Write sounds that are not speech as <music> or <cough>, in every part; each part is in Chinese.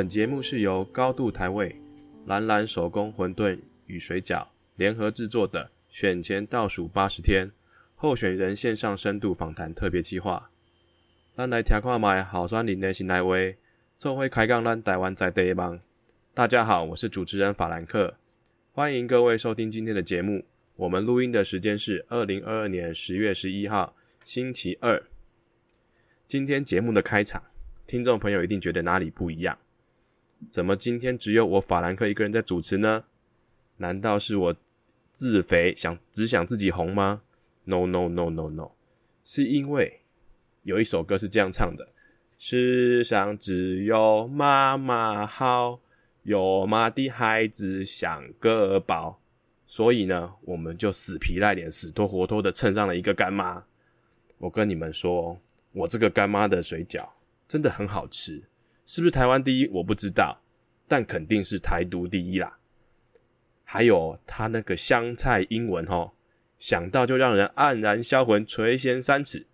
本节目是由高度台味、蓝蓝手工馄饨与水饺联合制作的选前倒数八十天候选人线上深度访谈特别计划。咱来听看卖好酸林的新来威，做会开讲咱台湾在地帮。大家好，我是主持人法兰克，欢迎各位收听今天的节目。我们录音的时间是二零二二年十月十一号星期二。今天节目的开场，听众朋友一定觉得哪里不一样？怎么今天只有我法兰克一个人在主持呢？难道是我自肥想只想自己红吗？No No No No No，是因为有一首歌是这样唱的：世上只有妈妈好，有妈的孩子像个宝。所以呢，我们就死皮赖脸、死拖活拖的蹭上了一个干妈。我跟你们说，我这个干妈的水饺真的很好吃。是不是台湾第一？我不知道，但肯定是台独第一啦。还有他那个香菜英文哦，想到就让人黯然销魂、垂涎三尺。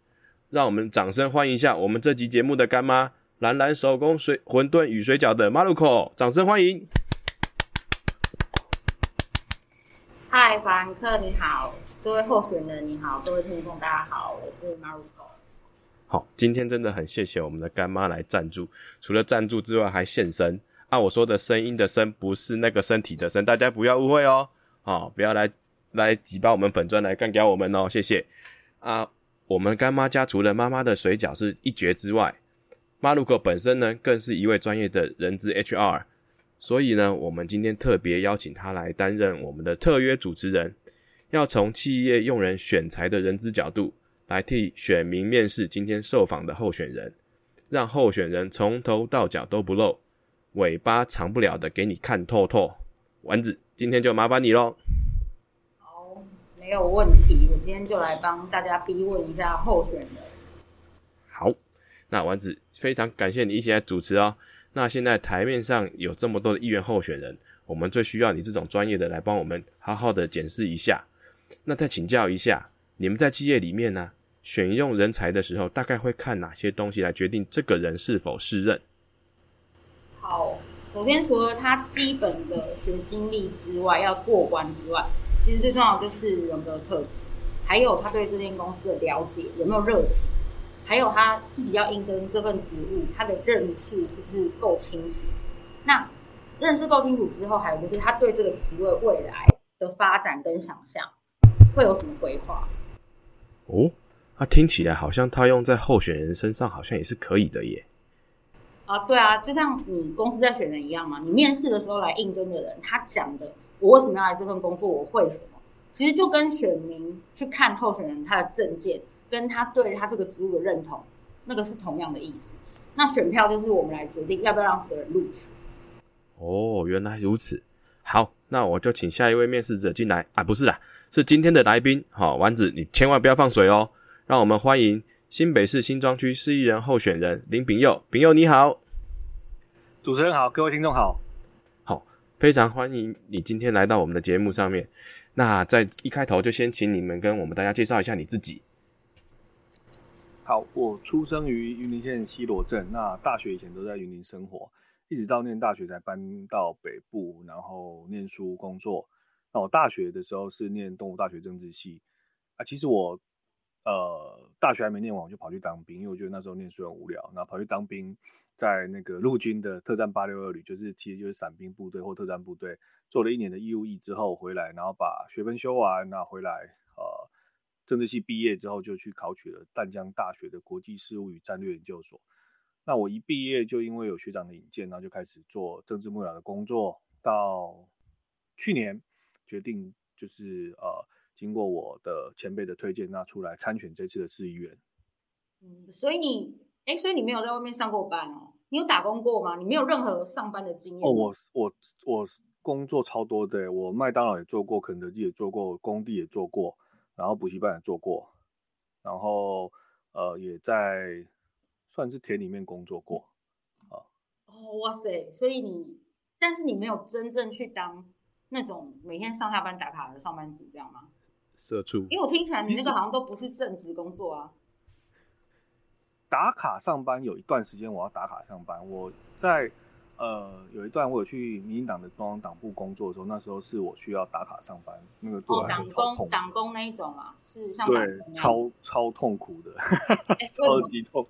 让我们掌声欢迎一下我们这集节目的干妈——蓝蓝手工水馄饨与水饺的马路口，掌声欢迎！嗨，凡客你好，这位候选人你好，各位听众大家好，我是马路口。好，今天真的很谢谢我们的干妈来赞助，除了赞助之外还现身。啊，我说的声音的声不是那个身体的身，大家不要误会哦。好，不要来来挤爆我们粉砖来干掉我们哦，谢谢。啊，我们干妈家除了妈妈的水饺是一绝之外，马路口本身呢更是一位专业的人资 HR，所以呢，我们今天特别邀请他来担任我们的特约主持人，要从企业用人选材的人资角度。来替选民面试今天受访的候选人，让候选人从头到脚都不露，尾巴长不了的给你看透透。丸子，今天就麻烦你喽。好，没有问题，我今天就来帮大家逼问一下候选人。好，那丸子非常感谢你一起来主持哦。那现在台面上有这么多的议员候选人，我们最需要你这种专业的来帮我们好好的检视一下。那再请教一下，你们在企业里面呢？选用人才的时候，大概会看哪些东西来决定这个人是否适任？好，首先除了他基本的学经历之外，要过关之外，其实最重要的就是人格特质，还有他对这间公司的了解有没有热情，还有他自己要应征这份职务，他的认识是不是够清楚？那认识够清楚之后，还有就是他对这个职位未来的发展跟想象会有什么规划？哦。他听起来好像他用在候选人身上，好像也是可以的耶。啊，对啊，就像你公司在选人一样嘛。你面试的时候来应征的人，他讲的我为什么要来这份工作，我会什么，其实就跟选民去看候选人他的证件，跟他对他这个职务的认同，那个是同样的意思。那选票就是我们来决定要不要让这个人录取。哦，原来如此。好，那我就请下一位面试者进来啊，不是啊，是今天的来宾。好，丸子，你千万不要放水哦。让我们欢迎新北市新庄区市议员候选人林炳佑。炳佑你好，主持人好，各位听众好，好，非常欢迎你今天来到我们的节目上面。那在一开头就先请你们跟我们大家介绍一下你自己。好，我出生于云林县西螺镇，那大学以前都在云林生活，一直到念大学才搬到北部，然后念书工作。那我大学的时候是念东吴大学政治系啊，其实我。呃，大学还没念完，我就跑去当兵，因为我觉得那时候念书很无聊。然后跑去当兵，在那个陆军的特战八六二旅，就是其实就是伞兵部队或特战部队，做了一年的义务役之后回来，然后把学分修完，那回来呃，政治系毕业之后就去考取了淡江大学的国际事务与战略研究所。那我一毕业就因为有学长的引荐，然后就开始做政治幕僚的工作，到去年决定就是呃。经过我的前辈的推荐，那出来参选这次的市议员。嗯，所以你，哎，所以你没有在外面上过班哦？你有打工过吗？你没有任何上班的经验？哦，我我我工作超多的，我麦当劳也做过，肯德基也做过，工地也做过，然后补习班也做过，然后呃，也在算是田里面工作过。啊，哦，哇塞！所以你，但是你没有真正去当那种每天上下班打卡的上班族，这样吗？社畜，因为我听起来你那个好像都不是正职工作啊。打卡上班有一段时间我要打卡上班，我在呃，有一段我有去民进党的中央党部工作的时候，那时候是我需要打卡上班，那个对党来说超痛工党工那一种啊，是像党对超超痛苦的，超级痛。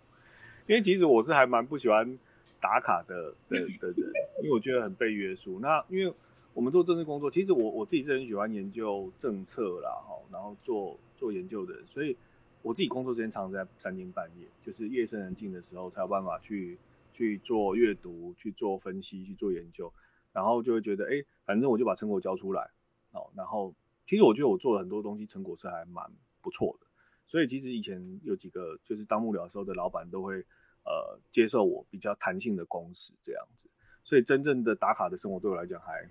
因为其实我是还蛮不喜欢打卡的的的人，因为我觉得很被约束。那因为我们做政治工作，其实我我自己是很喜欢研究政策啦，哈，然后做做研究的，所以我自己工作时间常常在三更半夜，就是夜深人静的时候才有办法去去做阅读、去做分析、去做研究，然后就会觉得，哎，反正我就把成果交出来，哦，然后其实我觉得我做了很多东西，成果是还蛮不错的。所以其实以前有几个就是当幕僚的时候的老板都会呃接受我比较弹性的工时这样子，所以真正的打卡的生活对我来讲还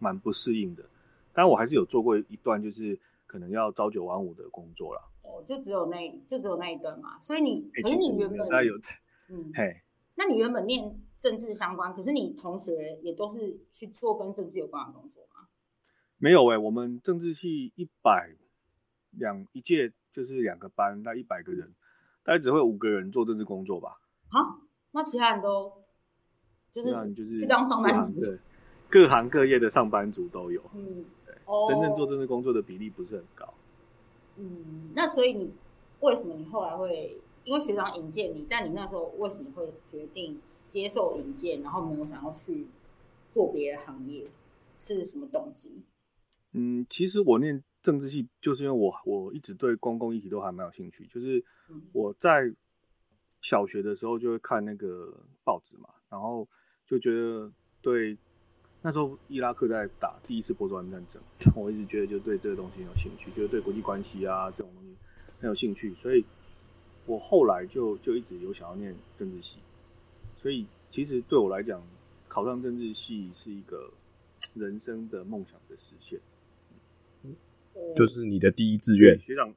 蛮不适应的。但我还是有做过一段就是可能要朝九晚五的工作啦。哦，就只有那就只有那一段嘛，所以你哎、可是你原本大概有嗯，嘿，那你原本念政治相关，可是你同学也都是去做跟政治有关的工作吗？没有哎、我们政治系一百两一届就是两个班，大概一百个人，大概只会五个人做政治工作吧。好，那其他人都就是那你就是去当上班族各行各业的上班族都有。嗯，对哦，真正做政治工作的比例不是很高。嗯，那所以你为什么你后来会因为学长引荐你，但你那时候为什么会决定接受引荐，然后没有想要去做别的行业，是什么动机？嗯，其实我念政治系，就是因为我我一直对公共议题都还蛮有兴趣。就是嗯我在小学的时候就会看那个报纸嘛，然后就觉得对那时候伊拉克在打第一次波斯湾战争，<laughs> 我一直觉得就对这个东西很有兴趣，就是对国际关系啊这种东西很有兴趣，所以我后来就就一直有想要念政治系。所以其实对我来讲，考上政治系是一个 <tsk> 人生的梦想的实现。就是你的第一志愿。学长，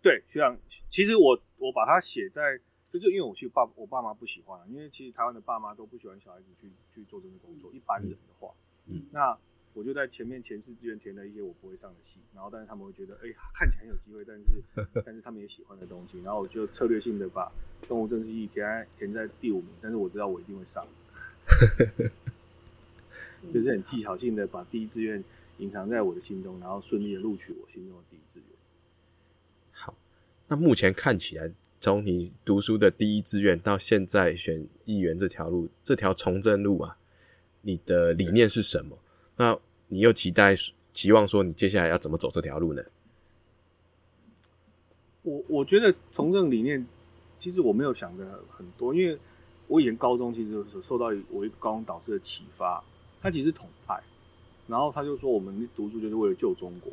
对学长，其实我我把它写在，就是因为我去爸我爸妈不喜欢，因为其实台湾的爸妈都不喜欢小孩子去去做这个工作，一般人的话，嗯，那我就在前面前四志愿填了一些我不会上的戏，然后但是他们会觉得，哎、看起来很有机会，但是 <laughs> 但是他们也喜欢的东西，然后我就策略性的把动物政治系填在填在第五名，但是我知道我一定会上，<laughs> 嗯就是很技巧性的把第一志愿隐藏在我的心中，然后顺利的录取我心中的第一志愿。好，那目前看起来，从你读书的第一志愿到现在选议员这条路，这条从政路啊，你的理念是什么？那你又期待期望说你接下来要怎么走这条路呢？我我觉得从政理念，其实我没有想的很多，因为我以前高中其实有受到我一个高中导师的启发，他其实是统派，然后他就说我们读书就是为了救中国，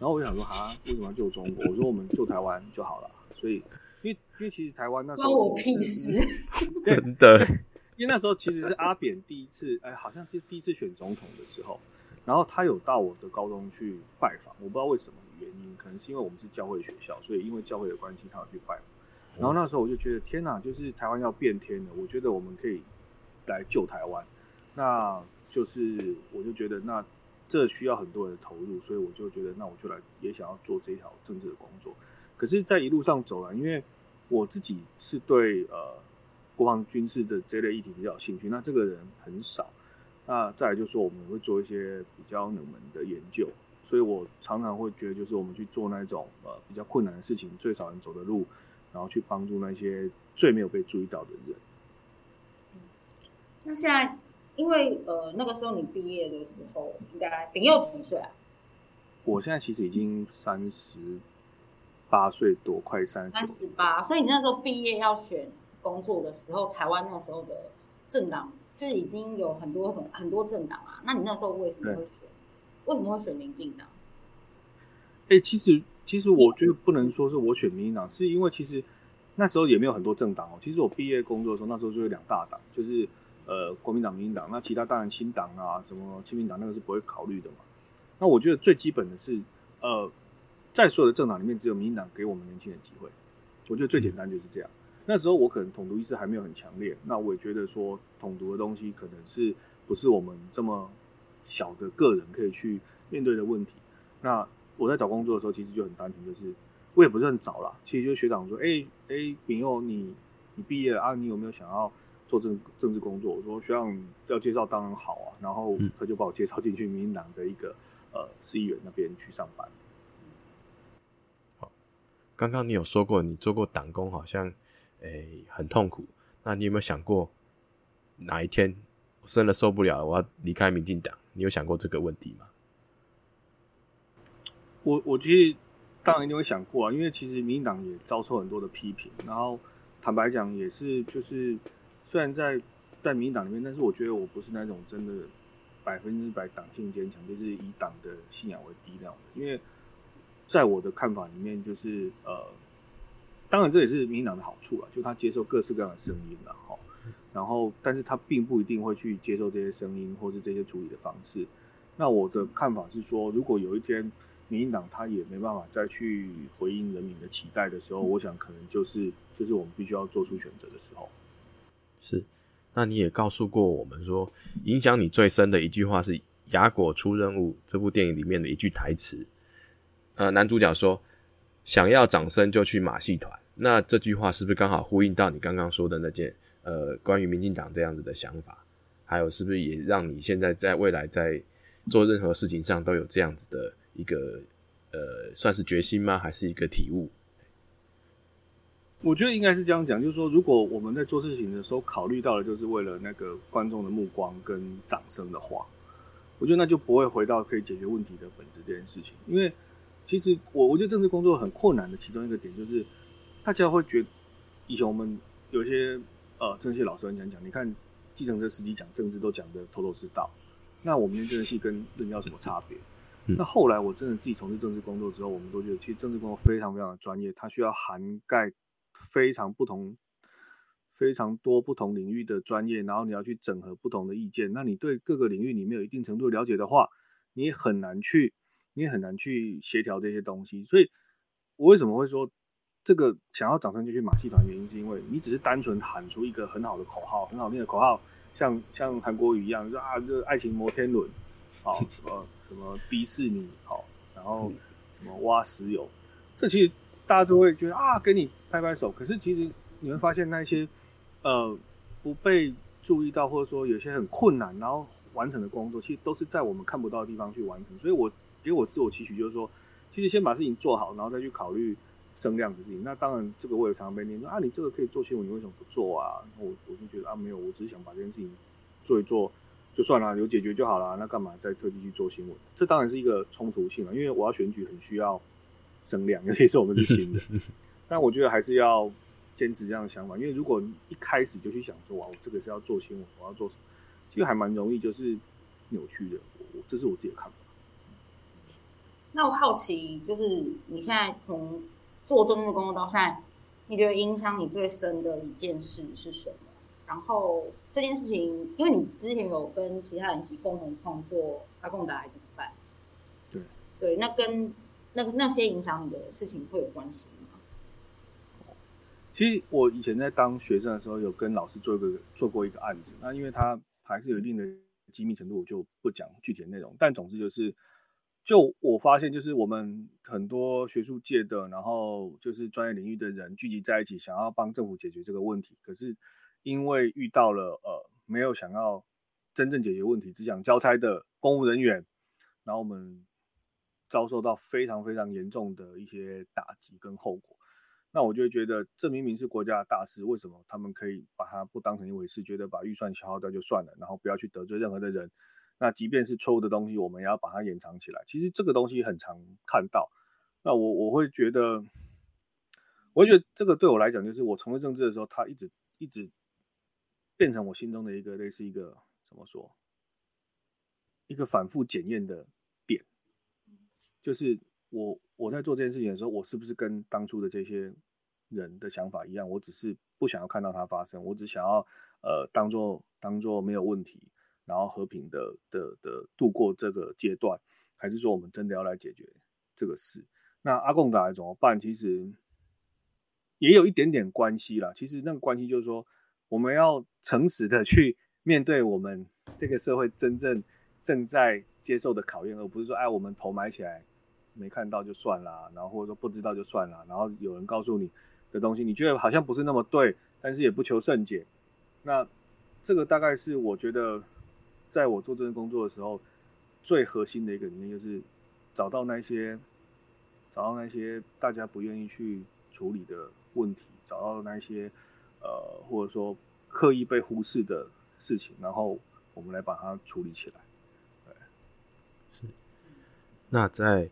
然后我就想说啊，为什么要救中国？我说我们救台湾就好了，所以因为其实台湾那时候关我屁事。<laughs> 真的，因为那时候其实是阿扁第一次，哎，好像第第一次选总统的时候，然后他有到我的高中去拜访，我不知道为什么原因，可能是因为我们是教会学校，所以因为教会的关系，他有去拜访。然后那时候我就觉得，天哪，就是台湾要变天了，我觉得我们可以来救台湾。那就是我就觉得，那这需要很多人的投入，所以我就觉得，那我就来也想要做这一条政治的工作。可是，在一路上走来，因为我自己是对呃国防军事的这类议题比较有兴趣，那这个人很少。那再来就是说，我们会做一些比较冷门的研究，所以我常常会觉得，就是我们去做那种呃比较困难的事情，最少人走的路，然后去帮助那些最没有被注意到的人。那现在，因为呃那个时候你毕业的时候，应该丙佑几岁啊？我现在其实已经三十八岁多，快三三十八，所以你那时候毕业要选工作的时候，台湾那时候的政党就是已经有很多种很多政党啊。那你那时候为什么会选？为什么会选民进党？哎、其实其实我觉得不能说是我选民进党，是因为其实那时候也没有很多政党哦。其实我毕业工作的时候，那时候就有两大党，就是呃国民党、民进党，那其他当然新党啊，什么亲民党那个是不会考虑的嘛。那我觉得最基本的是，呃，在所有的政党里面，只有民进党给我们年轻人机会。我觉得最简单就是这样。那时候我可能统独意识还没有很强烈，那我也觉得说统独的东西可能是不是我们这么小的个人可以去面对的问题。那我在找工作的时候，其实就很单纯，就是我也不是很早啦，其实就是学长说，哎、哎，丙佑，你你毕业了啊，你有没有想要做政政治工作，我说学长要介绍当然好啊，然后他就把我介绍进去民进党的一个呃市议员那边去上班。刚刚你有说过你做过党工，好像诶很痛苦，那你有没有想过哪一天我真的受不了，我要离开民进党？你有想过这个问题吗？我我其实当然一定会想过啊，因为其实民进党也遭受很多的批评，然后坦白讲也是就是虽然在在民进党里面，但是我觉得我不是那种真的百分之百党性坚强，就是以党的信仰为低量的。因为在我的看法里面，就是呃，当然这也是民进党的好处啊，就他接受各式各样的声音了哈。然后，但是他并不一定会去接受这些声音或是这些处理的方式。那我的看法是说，如果有一天。民进党他也没办法再去回应人民的期待的时候，我想可能就是就是我们必须要做出选择的时候。是，那你也告诉过我们说，影响你最深的一句话是《雅果出任务》这部电影里面的一句台词。呃，男主角说：“想要掌声就去马戏团。”那这句话是不是刚好呼应到你刚刚说的那件呃关于民进党这样子的想法？还有是不是也让你现在在未来在做任何事情上都有这样子的？一个呃，算是决心吗？还是一个体悟？我觉得应该是这样讲，就是说，如果我们在做事情的时候考虑到的就是为了那个观众的目光跟掌声的话，我觉得那就不会回到可以解决问题的本质这件事情。因为其实我我觉得政治工作很困难的其中一个点就是，大家会觉得以前我们有些呃政治系老师很讲讲，你看计程车司机讲政治都讲的头头是道，那我们政治系跟论要什么差别？那后来我真的自己从事政治工作之后，我们都觉得其实政治工作非常非常的专业，它需要涵盖非常不同、非常多不同领域的专业，然后你要去整合不同的意见。那你对各个领域你没有一定程度了解的话，你也很难去，你也很难去协调这些东西。所以，我为什么会说这个想要掌声就去马戏团？原因是因为你只是单纯喊出一个很好的口号，很好听的口号，像像韩国语一样，说啊，这爱情摩天轮，好 <laughs> 呃。什么迪士尼好，然后什么挖石油，这其实大家都会觉得啊，给你拍拍手。可是其实你会发现那些呃不被注意到，或者说有些很困难然后完成的工作，其实都是在我们看不到的地方去完成。所以我给我自我期许就是说，其实先把事情做好，然后再去考虑声量的事情。那当然，这个我也常常被念说啊，你这个可以做新闻，你为什么不做啊？我我就觉得啊，没有，我只是想把这件事情做一做。就算了，有解决就好了，那干嘛再特地去做新闻？这当然是一个冲突性了，因为我要选举很需要声量，尤其是我们是新的。<laughs> 但我觉得还是要坚持这样的想法，因为如果一开始就去想说，哇，我这个是要做新闻，我要做什么，其实还蛮容易就是扭曲的。我这是我自己的看法。那我好奇，就是你现在从做政治工作到现在，你觉得影响你最深的一件事是什么？然后这件事情，因为你之前有跟其他人一起共同创作《阿贡达》怎么办？对对，那跟那那些影响你的事情会有关系吗？其实我以前在当学生的时候，有跟老师做一个做过一个案子。那因为他还是有一定的机密程度，我就不讲具体的内容。但总之就是，就我发现，就是我们很多学术界的，然后就是专业领域的人聚集在一起，想要帮政府解决这个问题，可是。因为遇到了呃没有想要真正解决问题，只想交差的公务人员，然后我们遭受到非常非常严重的一些打击跟后果。那我就觉得，这明明是国家的大事，为什么他们可以把它不当成一回事，觉得把预算消耗掉就算了，然后不要去得罪任何的人？那即便是错误的东西，我们也要把它掩藏起来。其实这个东西很常看到。那我我会觉得，我觉得这个对我来讲，就是我从事政治的时候，他一直一直。变成我心中的一个类似一个怎么说，一个反复检验的点，就是我我在做这件事情的时候，我是不是跟当初的这些人的想法一样？我只是不想要看到它发生，我只想要呃当做当做没有问题，然后和平的的的度过这个阶段，还是说我们真的要来解决这个事？那阿贡达怎么办？其实也有一点点关系啦。其实那个关系就是说。我们要诚实的去面对我们这个社会真正正在接受的考验，而不是说，哎，我们头埋起来没看到就算了，然后或者说不知道就算了，然后有人告诉你的东西，你觉得好像不是那么对，但是也不求甚解，那这个大概是我觉得，在我做这份工作的时候，最核心的一个理念就是找到那些找到那些大家不愿意去处理的问题，找到那些呃或者说刻意被忽视的事情，然后我们来把它处理起来。是那在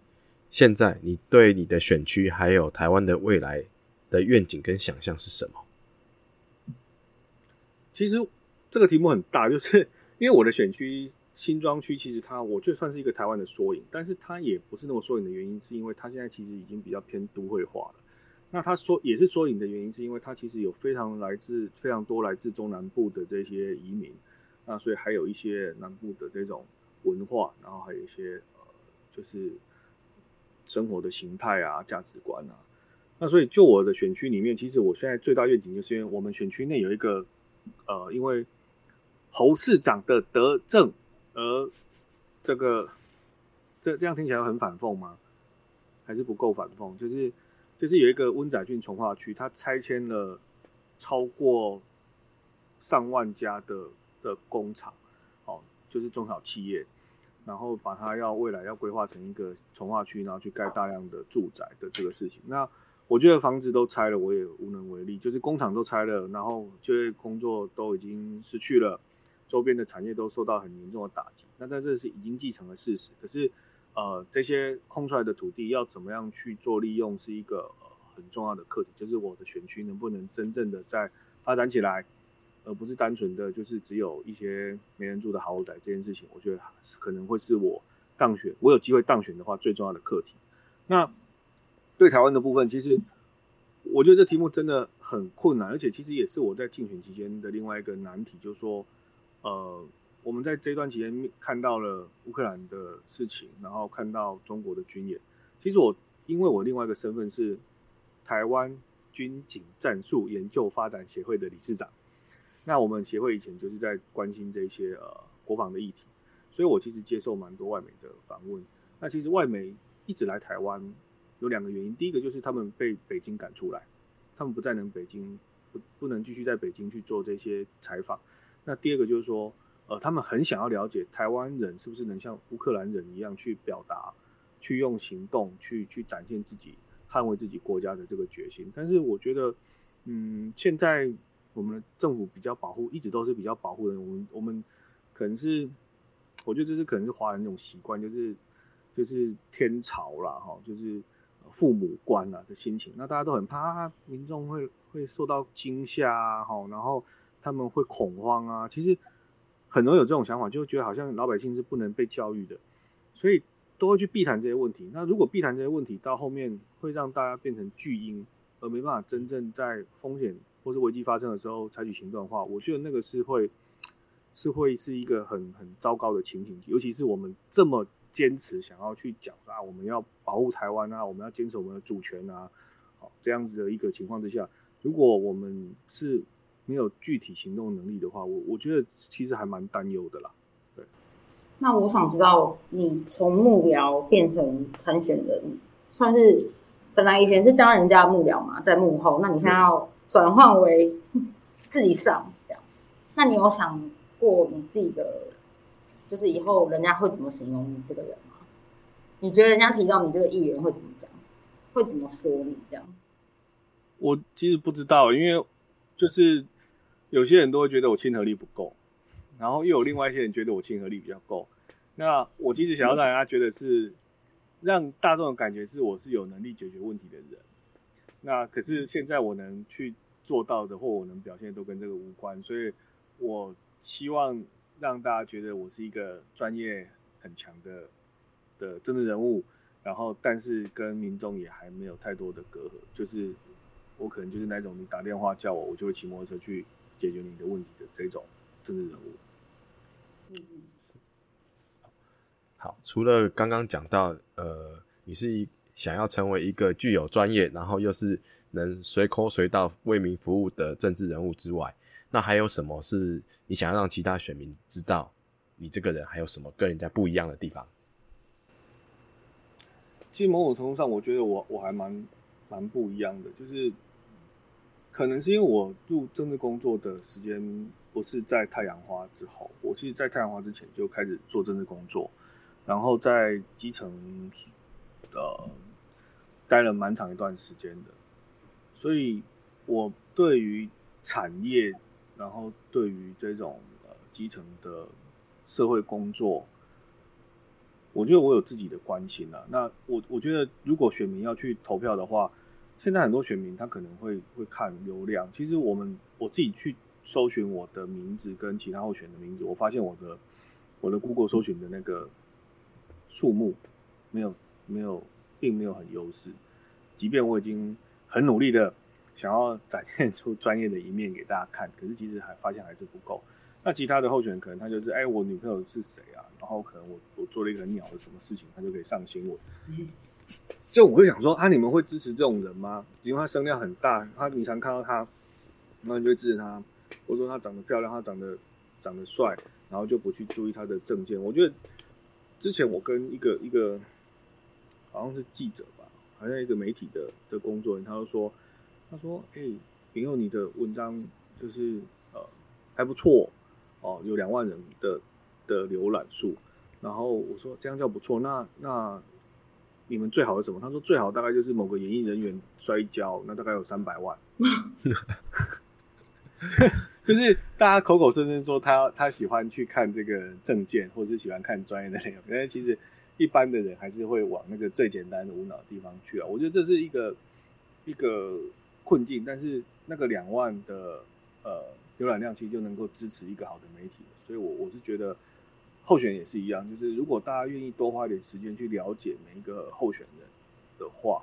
现在，你对你的选区还有台湾的未来的愿景跟想象是什么？其实这个题目很大，就是因为我的选区新庄区，其实它我就算是一个台湾的缩影，但是它也不是那么缩影的原因，是因为它现在其实已经比较偏都会化了。那它缩也是缩影的原因，是因为它其实有非常来自非常多来自中南部的这些移民，那所以还有一些南部的这种文化，然后还有一些呃。就是生活的形态啊，价值观啊，那所以就我的选区里面，其实我现在最大愿景就是因为我们选区内有一个呃，因为侯市长的德政而这个这这样听起来很反讽吗？还是不够反讽？就是就是有一个温仔郡从化区，它拆迁了超过上万家的的工厂，哦，就是中小企业。然后把它要未来要规划成一个从化区，然后去盖大量的住宅的这个事情。那我觉得房子都拆了，我也无能为力。就是工厂都拆了，然后就业工作都已经失去了，周边的产业都受到很严重的打击。那但这是已经继承的事实。可是，呃，这些空出来的土地要怎么样去做利用，是一个呃很重要的课题。就是我的选区能不能真正的在发展起来。而不是单纯的就是只有一些没人住的豪宅这件事情，我觉得可能会是我当选，我有机会当选的话最重要的课题。那对台湾的部分，其实我觉得这题目真的很困难，而且其实也是我在竞选期间的另外一个难题，就是说，呃，我们在这段期间看到了乌克兰的事情，然后看到中国的军演。其实我因为我另外一个身份是台湾军警战术研究发展协会的理事长。那我们协会以前就是在关心这些呃国防的议题，所以我其实接受蛮多外媒的访问。那其实外媒一直来台湾有两个原因，第一个就是他们被北京赶出来，他们不再能北京不不能继续在北京去做这些采访。那第二个就是说，呃，他们很想要了解台湾人是不是能像乌克兰人一样去表达，去用行动去去展现自己捍卫自己国家的这个决心。但是我觉得，嗯，现在。我们政府比较保护，一直都是比较保护的。我们我们可能是，我觉得这是可能是华人那种习惯，就是就是天朝啦，哈，就是父母官啦的心情。那大家都很怕民众会会受到惊吓啊，哈，然后他们会恐慌啊。其实很多有这种想法，就觉得好像老百姓是不能被教育的，所以都会去避谈这些问题。那如果避谈这些问题，到后面会让大家变成巨婴，而没办法真正在风险。或是危机发生的时候采取行动的话，我觉得那个是会是会是一个很很糟糕的情形。尤其是我们这么坚持想要去讲啊，我们要保护台湾啊，我们要坚持我们的主权啊，好这样子的一个情况之下，如果我们是没有具体行动能力的话，我我觉得其实还蛮担忧的啦。对。那我想知道，你从幕僚变成参选人，算是本来以前是当人家幕僚嘛，在幕后，那你现在要。转换为 <laughs> 自己上这样，那你有想过你自己的，就是以后人家会怎么形容你这个人吗？你觉得人家提到你这个议员会怎么讲？会怎么说你这样？我其实不知道，因为就是有些人都会觉得我亲和力不够，然后又有另外一些人觉得我亲和力比较够。那我其实想要让人家觉得是让大众的感觉是我是有能力解决问题的人。那可是现在我能去。做到的或我能表现都跟这个无关，所以我希望让大家觉得我是一个专业很强的的政治人物，然后但是跟民众也还没有太多的隔阂，就是我可能就是那种你打电话叫我，我就会骑摩托车去解决你的问题的这种政治人物。嗯嗯。好，除了刚刚讲到，呃，你是一想要成为一个具有专业，然后又是。能随口随到为民服务的政治人物之外，那还有什么是你想要让其他选民知道？你这个人还有什么跟人家不一样的地方？其实某种程度上，我觉得我我还蛮蛮不一样的，就是可能是因为我入政治工作的时间不是在太阳花之后，我其实，在太阳花之前就开始做政治工作，然后在基层呃待了蛮长一段时间的，所以我对于产业，然后对于这种呃基层的社会工作，我觉得我有自己的关心了。那我我觉得，如果选民要去投票的话，现在很多选民他可能会会看流量。其实我们我自己去搜寻我的名字跟其他候选的名字，我发现我的我的 Google 搜寻的那个数目没有没有并没有很优势。即便我已经很努力的想要展现出专业的一面给大家看，可是其实还发现还是不够。那其他的候选人可能他就是哎，我女朋友是谁啊？然后可能我我做了一个很鸟的什么事情，他就可以上新闻。就我会想说啊，你们会支持这种人吗？因为他声量很大，他你常看到他，然后你就会支持他，或者说他长得漂亮，他长得长得帅，然后就不去注意他的证件。我觉得之前我跟一个一个好像是记者吧，好像一个媒体的的工作人，他就说，他说，哎，丙佑你的文章就是呃还不错哦，有两万人的的浏览数。然后我说这样叫不错，那那。你们最好是什么？他说最好大概就是某个演艺人员摔跤，那大概有三百万。<laughs> 就是大家口口声声说他他喜欢去看这个证件，或是喜欢看专业的内容，但是其实一般的人还是会往那个最简单的无脑的地方去啊。我觉得这是一个一个困境，但是那个两万的呃浏览量其实就能够支持一个好的媒体，所以我我是觉得。候选人也是一样，就是如果大家愿意多花一点时间去了解每一个候选人的话，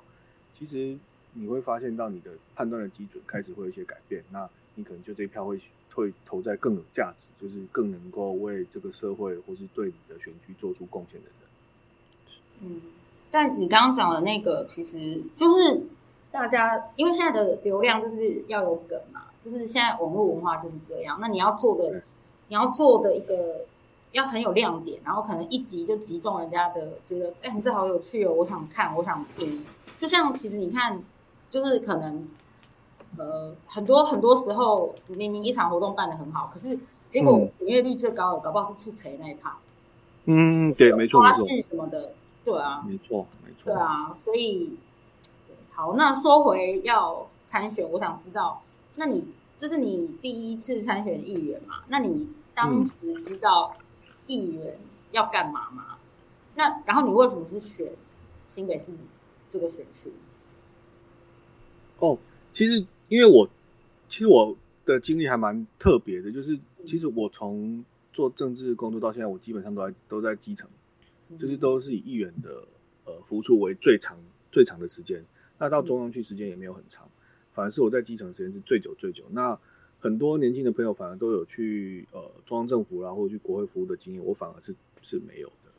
其实你会发现到你的判断的基准开始会有一些改变。那你可能就这一票会会投在更有价值，就是更能够为这个社会或是对你的选区做出贡献的人。嗯，但你刚刚讲的那个，其实就是大家因为现在的流量就是要有梗嘛，就是现在网络文化就是这样。那你要做的，你要做的一个。要很有亮点，然后可能一集就集中人家的，觉得哎，你这好有趣哦，我想看，我想听。就像其实你看，就是可能呃很多很多时候，明明一场活动办的很好，可是结果点阅率最高的，搞不好是出锤那一趴。嗯，对，没错花絮什么的，对啊，没错没错。对啊，所以好，那说回要参选，我想知道，那你这是你第一次参选议员嘛？那你当时知道？议员要干嘛吗？那然后你为什么是选新北市这个选区？哦，其实因为我其实我的经历还蛮特别的，就是其实我从做政治工作到现在，我基本上都在都在基层，就是都是以议员的呃服务处为最长最长的时间。那到中央去时间也没有很长，反而是我在基层时间是最久最久。那很多年轻的朋友反而都有去呃中央政府啦，或者去国会服务的经验，我反而是是没有的。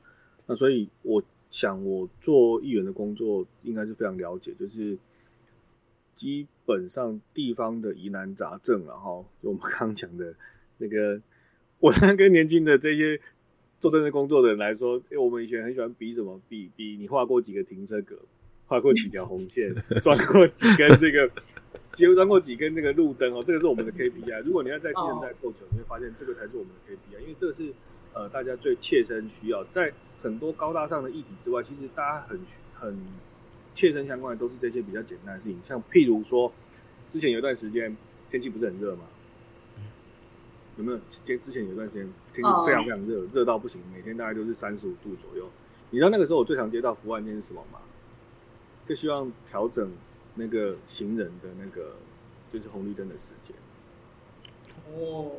那所以我想，我做议员的工作应该是非常了解，就是基本上地方的疑难杂症，然后就我们刚刚讲的那个，我跟年轻的这些做政治工作的人来说，因为我们以前很喜欢比什么，比比你画过几个停车格，画过几条红线，<laughs> 钻过几根这个。几乎钻过几根这个路灯哦，这个是我们的 KPI。如果你要在技能带够久，你会发现这个才是我们的 KPI，因为这个是呃大家最切身需要。在很多高大上的议题之外，其实大家很很切身相关的都是这些比较简单的事情。像譬如说，之前有一段时间天气不是很热吗？有没有？之之前有一段时间天气非常非常热，热到不行，每天大概都是三十五度左右。你知道那个时候我最常接到服务案件是什么吗？就希望调整。那个行人的那个就是红绿灯的时间哦，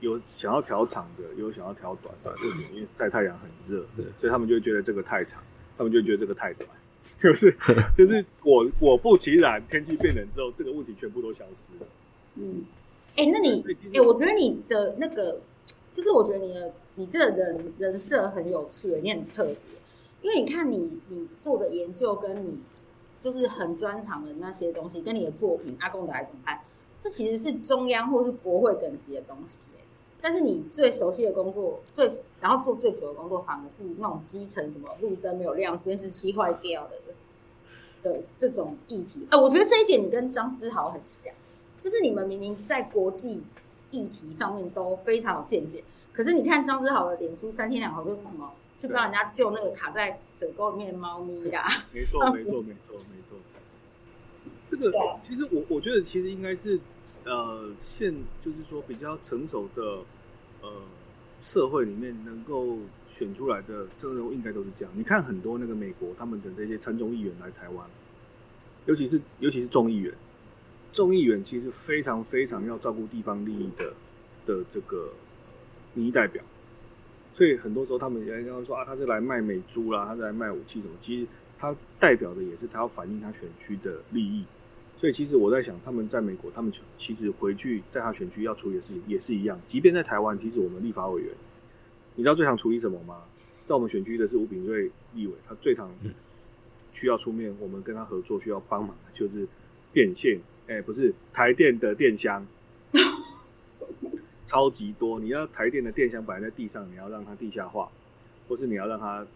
有想要调长的，有想要调短的，为什么？因为晒太阳很热，对，所以他们就觉得这个太长，他们就觉得这个太短，<laughs> 就是就是果果不其然，天气变冷之后，这个问题全部都消失了。嗯，哎，那你哎，我觉得你的那个，就是我觉得你的你这个人人设很有趣，你很特别，因为你看你你做的研究跟你。就是很专长的那些东西，跟你的作品《阿贡的爱怎么办》，这其实是中央或是国会等级的东西但是你最熟悉的工作，最然后做最久的工作，反而是那种基层什么路灯没有亮、监视器坏掉的的这种议题。哎，我觉得这一点你跟张之豪很像，就是你们明明在国际议题上面都非常有见解，可是你看张志豪的脸书三天两头就是什么去帮人家救那个卡在水沟里面的猫咪啦，<laughs> 没错，没错，没错，没错。这个其实我我觉得其实应该是呃现就是说比较成熟的呃社会里面能够选出来的政治人物应该都是这样。你看很多那个美国他们的这些参众议员来台湾，尤其是尤其是众议员，众议员其实非常非常要照顾地方利益的的这个民意代表，所以很多时候他们人家说啊他是来卖美猪啦，他是来卖武器什么，其实他代表的也是他要反映他选区的利益。所以其实我在想，他们在美国，他们其实回去在他选区要处理的事情也是一样。即便在台湾，其实我们立法委员，你知道最常处理什么吗？在我们选区的是吴炳瑞立委，他最常需要出面，我们跟他合作需要帮忙的就是电线，哎，不是台电的电箱，超级多。你要台电的电箱摆在地上，你要让它地下化，或是你要让它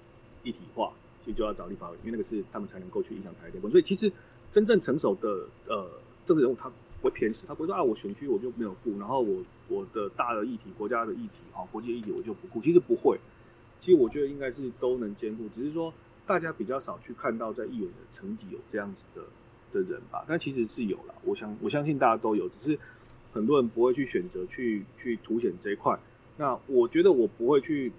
一体化，其实就要找立法委，因为那个是他们才能够去影响台电。所以其实。真正成熟的呃政治人物，他不会偏食，他不会说啊，我选区我就没有顾，然后我我的大的议题、国家的议题、哈国际议题我就不顾。其实不会，其实我觉得应该是都能兼顾，只是说大家比较少去看到在议员的层级有这样子的的人吧。但其实是有了，我相我相信大家都有，只是很多人不会去选择去去凸显这一块。那我觉得我不会去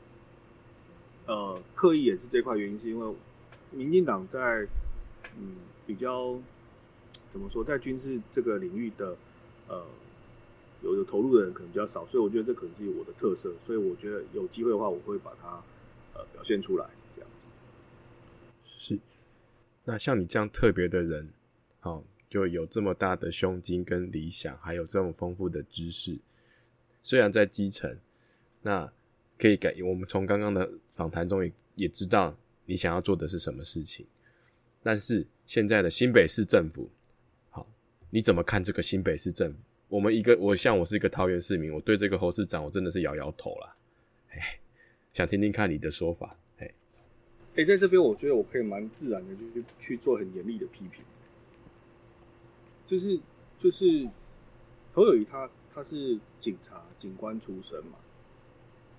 呃刻意掩饰这块，原因是因为民进党在嗯。比较怎么说，在军事这个领域的呃有有投入的人可能比较少，所以我觉得这可能是我的特色，所以我觉得有机会的话，我会把它呃表现出来这样子。是，那像你这样特别的人，好就有这么大的胸襟跟理想，还有这么丰富的知识，虽然在基层，那可以改。我们从刚刚的访谈中也也知道你想要做的是什么事情。但是现在的新北市政府，好，你怎么看这个新北市政府？我们一个，我像我是一个桃园市民，我对这个侯市长，我真的是摇摇头了。哎，想听听看你的说法。哎，哎，在这边我觉得我可以蛮自然的，就是去做很严厉的批评。就是就是侯友谊他他是警察警官出身嘛，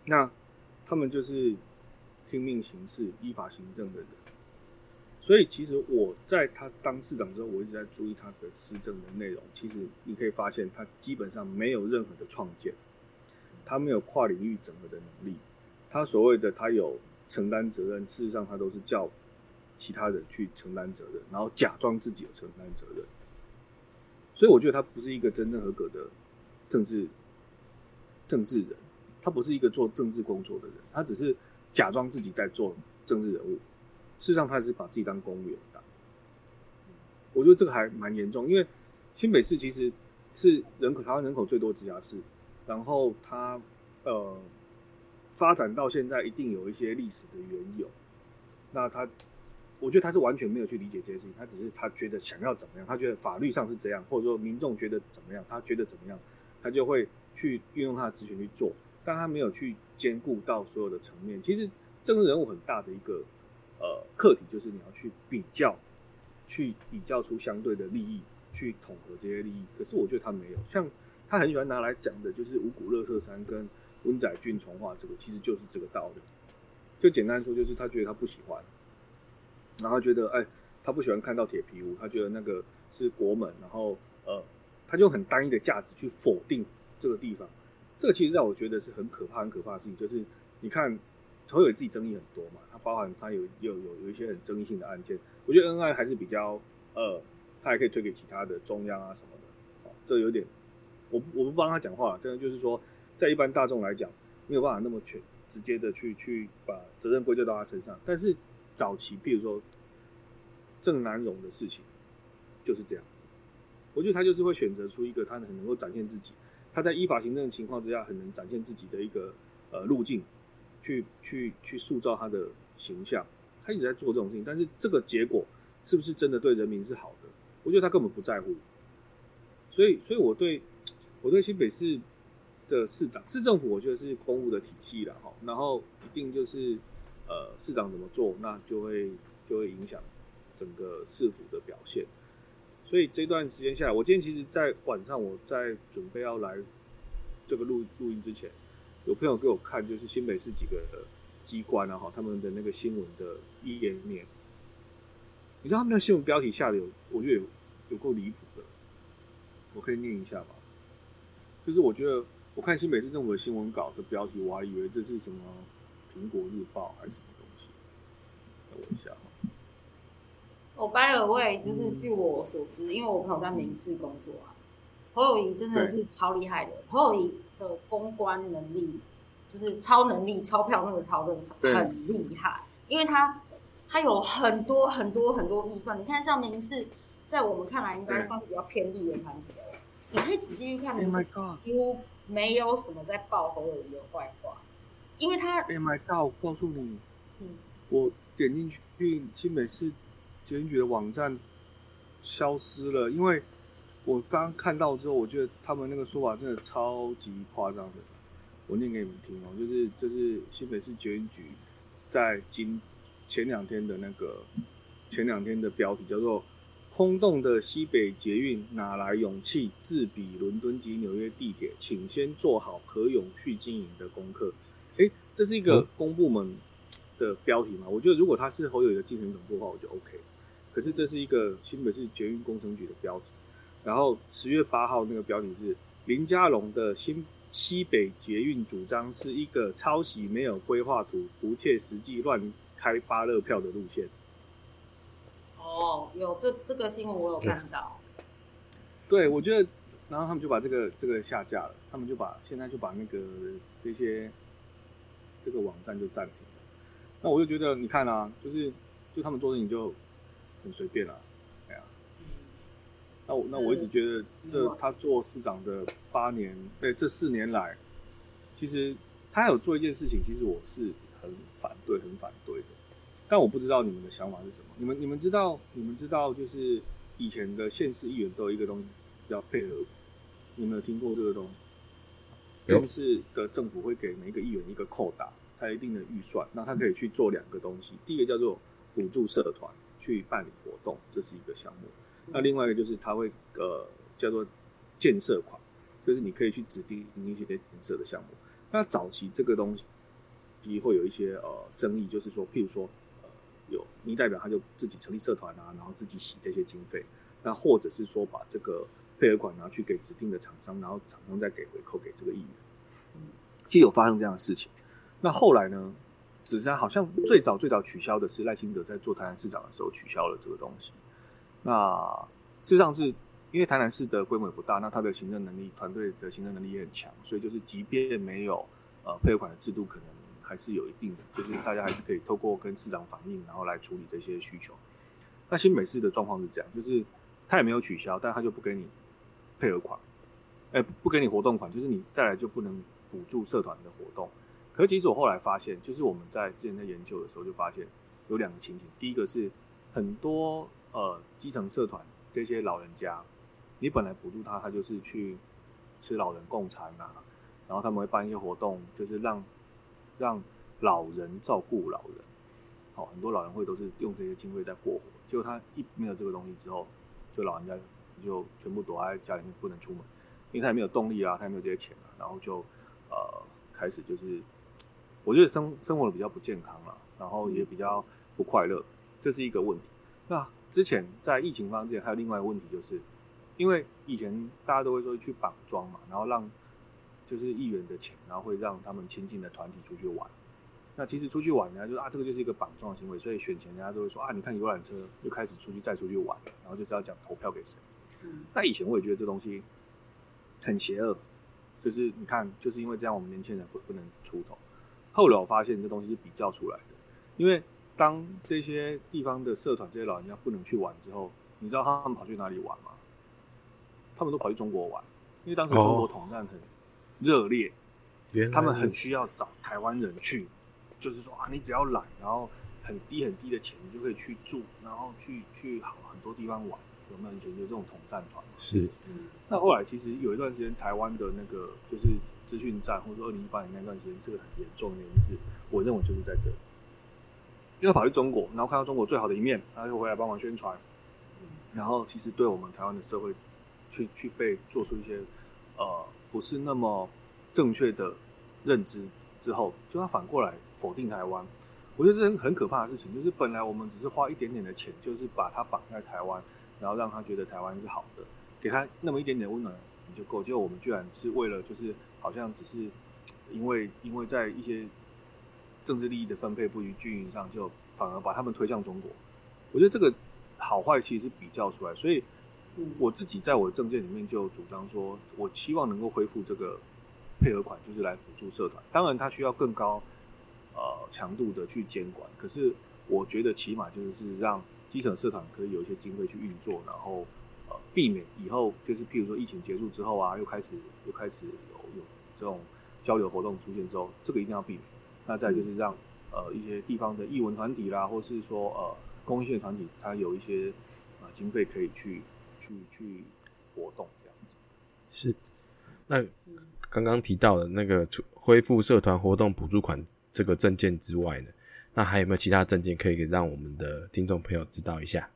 那他们就是听命行事、依法行政的人。所以其实我在他当市长之后，我一直在注意他的施政的内容。其实你可以发现，他基本上没有任何的创建，他没有跨领域整合的能力。他所谓的他有承担责任，事实上他都是叫其他人去承担责任，然后假装自己有承担责任。所以我觉得他不是一个真正合格的政治政治人，他不是一个做政治工作的人，他只是假装自己在做政治人物。事实上，他是把自己当公务员的。我觉得这个还蛮严重，因为新北市其实是人口台湾人口最多直辖市，然后它呃发展到现在一定有一些历史的缘由。那他，我觉得他是完全没有去理解这些事情，他只是他觉得想要怎么样，他觉得法律上是这样，或者说民众觉得怎么样，他觉得怎么样，他就会去运用他的职权去做，但他没有去兼顾到所有的层面。其实政治人物很大的一个。呃，课题就是你要去比较，去比较出相对的利益，去统合这些利益。可是我觉得他没有，像他很喜欢拿来讲的，就是五股乐色山跟温仔俊从化这个，其实就是这个道理。就简单说，就是他觉得他不喜欢，然后觉得哎，他不喜欢看到铁皮屋，他觉得那个是国门，然后呃，他就很单一的价值去否定这个地方。这个其实让我觉得是很可怕、很可怕的事情，就是你看。侯友自己争议很多嘛，他包含他有有有有一些很争议性的案件，我觉得恩爱还是比较呃，他还可以推给其他的中央啊什么的，哦这有点我我不帮他讲话，真的就是说，在一般大众来讲，没有办法那么全直接的去去把责任归咎到他身上。但是早期，譬如说郑南荣的事情就是这样，我觉得他就是会选择出一个他很能够展现自己，他在依法行政的情况之下，很能展现自己的一个呃路径。去去去塑造他的形象，他一直在做这种事情，但是这个结果是不是真的对人民是好的？我觉得他根本不在乎。所以，所以我对我对新北市的市长、市政府，我觉得是公务的体系了哈。然后一定就是呃，市长怎么做，那就会就会影响整个市府的表现。所以这段时间下来，我今天其实，在晚上我在准备要来这个录录音之前，有朋友给我看，就是新北市几个机关啊，哈，他们的那个新闻的一页面，你知道他们的新闻标题下的有，我觉得有有够离谱的，我可以念一下吗？就是我觉得我看新北市政府的新闻稿的标题，我还以为这是什么苹果日报还是什么东西，等我一下哈。我 by the way，就是据我所知，因为我朋友在民事工作啊，侯友谊真的是超厉害的。侯友谊的公关能力就是超能力、钞票那个超真的很厉害，因为他他有很多很多很多预算。你看，像民事，在我们看来应该算是比较偏绿的团体哦。你可以仔细去看，几乎没有什么在报侯友谊的坏话，因为他。Oh my god！我告诉你，嗯，我点进去新北市。捷运局的网站消失了，因为我刚看到之后，我觉得他们那个说法真的超级夸张的。我念给你们听哦，就是就是新北市捷运局在今前两天的那个前两天的标题叫做“空洞的西北捷运哪来勇气自比伦敦及纽约地铁，请先做好可永续经营的功课”。哎，这是一个公部门的标题嘛？我觉得如果他是侯友的精神总部的话，我就 OK。可是这是一个新北市捷运工程局的标题，然后十月八号那个标题是林佳龙的新西北捷运主张是一个抄袭、没有规划图、不切实际、乱开八乐票的路线。哦，有这这个新闻我有看到。对，我觉得，然后他们就把这个这个下架了，他们就把现在就把那个这些这个网站就暂停了。那我就觉得，你看啊，就是就他们做事情就。很随便了，哎呀，那我那我一直觉得，这他做市长的八年，对这四年来，其实他有做一件事情，其实我是很反对，很反对的。但我不知道你们的想法是什么。你们你们知道，你们知道，就是以前的县市议员都有一个东西叫配合，你们有听过这个东西？县市的政府会给每一个议员一个扣打，他一定的预算，那他可以去做两个东西。第一个叫做补助社团。去办理活动，这是一个项目。那另外一个就是他会呃叫做建设款，就是你可以去指定一些建设的项目。那早期这个东西会有一些呃争议，就是说，譬如说呃有民代表他就自己成立社团啊，然后自己洗这些经费，那或者是说把这个配合款拿去给指定的厂商，然后厂商再给回扣给这个议员。其实有发生这样的事情。那后来呢？只是好像最早最早取消的是赖清德在做台南市长的时候取消了这个东西。那事实上是因为台南市的规模也不大，那他的行政能力、团队的行政能力也很强，所以就是即便没有呃配合款的制度，可能还是有一定的，就是大家还是可以透过跟市长反映，然后来处理这些需求。那新北市的状况是这样，就是他也没有取消，但他就不给你配合款，哎，不给你活动款，就是你再来就不能补助社团的活动。可是其实我后来发现，就是我们在之前在研究的时候就发现有两个情形。第一个是很多呃基层社团这些老人家，你本来补助他，他就是去吃老人共餐啊，然后他们会办一些活动，就是让让老人照顾老人。好，很多老人会都是用这些经费在过活。结果他一没有这个东西之后，就老人家就全部躲在家里面不能出门，因为他也没有动力啊，他也没有这些钱啊，然后就呃开始就是。我觉得生生活的比较不健康了，然后也比较不快乐，这是一个问题。那之前在疫情方面还有另外一个问题，就是因为以前大家都会说去绑桩嘛，然后让就是议员的钱，然后会让他们亲近的团体出去玩。那其实出去玩呢，就是啊，这个就是一个绑桩的行为，所以选前人家都会说啊，你看游览车又开始出去再出去玩，然后就知道讲投票给谁。那以前我也觉得这东西很邪恶，就是你看，就是因为这样，我们年轻人不不能出头。后来我发现这东西是比较出来的，因为当这些地方的社团这些老人家不能去玩之后，你知道他们跑去哪里玩吗？他们都跑去中国玩，因为当时中国统战很热烈，他们很需要找台湾人去，就是说啊，你只要来，然后很低很低的钱，你就可以去住，然后去去好很多地方玩。有没有以前有这种统战团？是。那后来其实有一段时间，台湾的那个就是。资讯战，或者说二零一八年那段时间，这个很严重的原因是，我认为就是在这里，因为跑去中国，然后看到中国最好的一面，他就回来帮忙宣传，然后其实对我们台湾的社会去去被做出一些呃不是那么正确的认知之后，就他反过来否定台湾。我觉得这是很可怕的事情，就是本来我们只是花一点点的钱，就是把它绑在台湾，然后让他觉得台湾是好的，给他那么一点点温暖你就够。结果我们居然是为了就是好像只是因为因为在一些政治利益的分配不均匀上，就反而把他们推向中国。我觉得这个好坏其实是比较出来，所以我自己在我的政见里面就主张说，我希望能够恢复这个配合款，就是来补助社团。当然，它需要更高。呃，强度的去监管，可是我觉得起码就是让基层社团可以有一些经费去运作，然后呃避免以后就是譬如说疫情结束之后啊，又开始又开始有有这种交流活动出现之后，这个一定要避免。那再就是让呃一些地方的艺文团体啦，或是说呃公益性团体，它有一些呃经费可以去去去活动这样子。是，那刚刚提到的那个恢复社团活动补助款。这个证件之外呢，那还有没有其他证件可以让我们的听众朋友知道一下？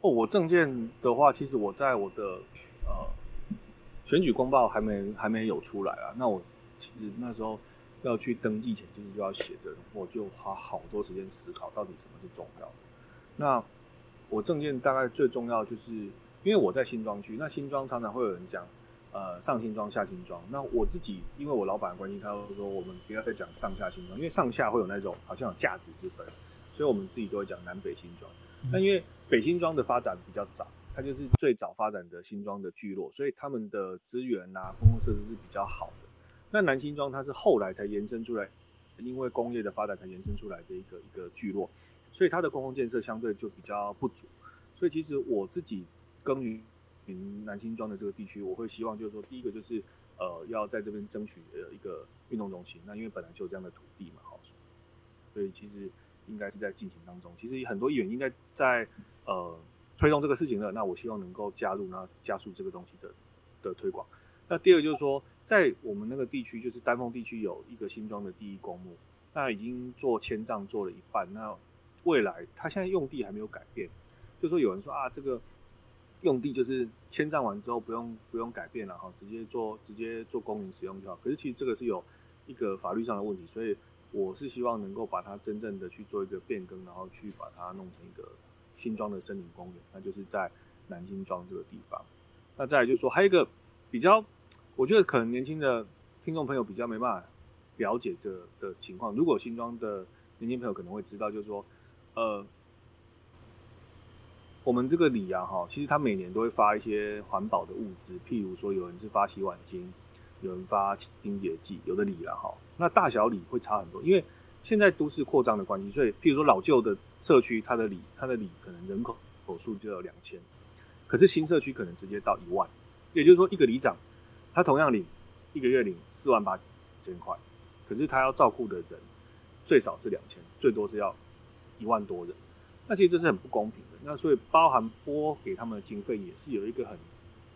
哦，我证件的话，其实我在我的呃选举公报还没还没有出来啊。那我其实那时候要去登记前，其实就要写着，我就花好多时间思考到底什么是重要的。那我证件大概最重要就是，因为我在新庄区，那新庄常常会有人讲。呃，上新庄、下新庄。那我自己，因为我老板的关系，他会说我们不要再讲上下新庄，因为上下会有那种好像有价值之分，所以我们自己都会讲南北新庄。那因为北新庄的发展比较早，它就是最早发展的新庄的聚落，所以他们的资源啊、公共设施是比较好的。那南新庄它是后来才延伸出来，因为工业的发展才延伸出来的一个一个聚落，所以它的公共建设相对就比较不足。所以其实我自己耕耘。南新庄的这个地区，我会希望就是说，第一个就是，呃，要在这边争取呃一个运动中心。那因为本来就有这样的土地嘛，好，所以其实应该是在进行当中。其实很多议员应该在呃推动这个事情了。那我希望能够加入，那加速这个东西的的推广。那第二就是说，在我们那个地区，就是丹凤地区有一个新庄的第一公墓，那已经做迁葬做了一半。那未来它现在用地还没有改变，就说有人说啊，这个。用地就是迁葬完之后不用不用改变了哈，直接做直接做公民使用就好。可是其实这个是有一个法律上的问题，所以我是希望能够把它真正的去做一个变更，然后去把它弄成一个新庄的森林公园，那就是在南新庄这个地方。那再来就是说还有一个比较，我觉得可能年轻的听众朋友比较没办法了解的的情况，如果新庄的年轻朋友可能会知道，就是说呃。我们这个里啊，哈，其实他每年都会发一些环保的物资，譬如说有人是发洗碗巾，有人发清洁剂，有的里了哈。那大小里会差很多，因为现在都市扩张的关系，所以譬如说老旧的社区，它的里，它的里可能人口口数就要两千，可是新社区可能直接到一万，也就是说一个里长，他同样领一个月领四万八千块，可是他要照顾的人最少是两千，最多是要一万多人。那其实这是很不公平的。那所以包含拨给他们的经费也是有一个很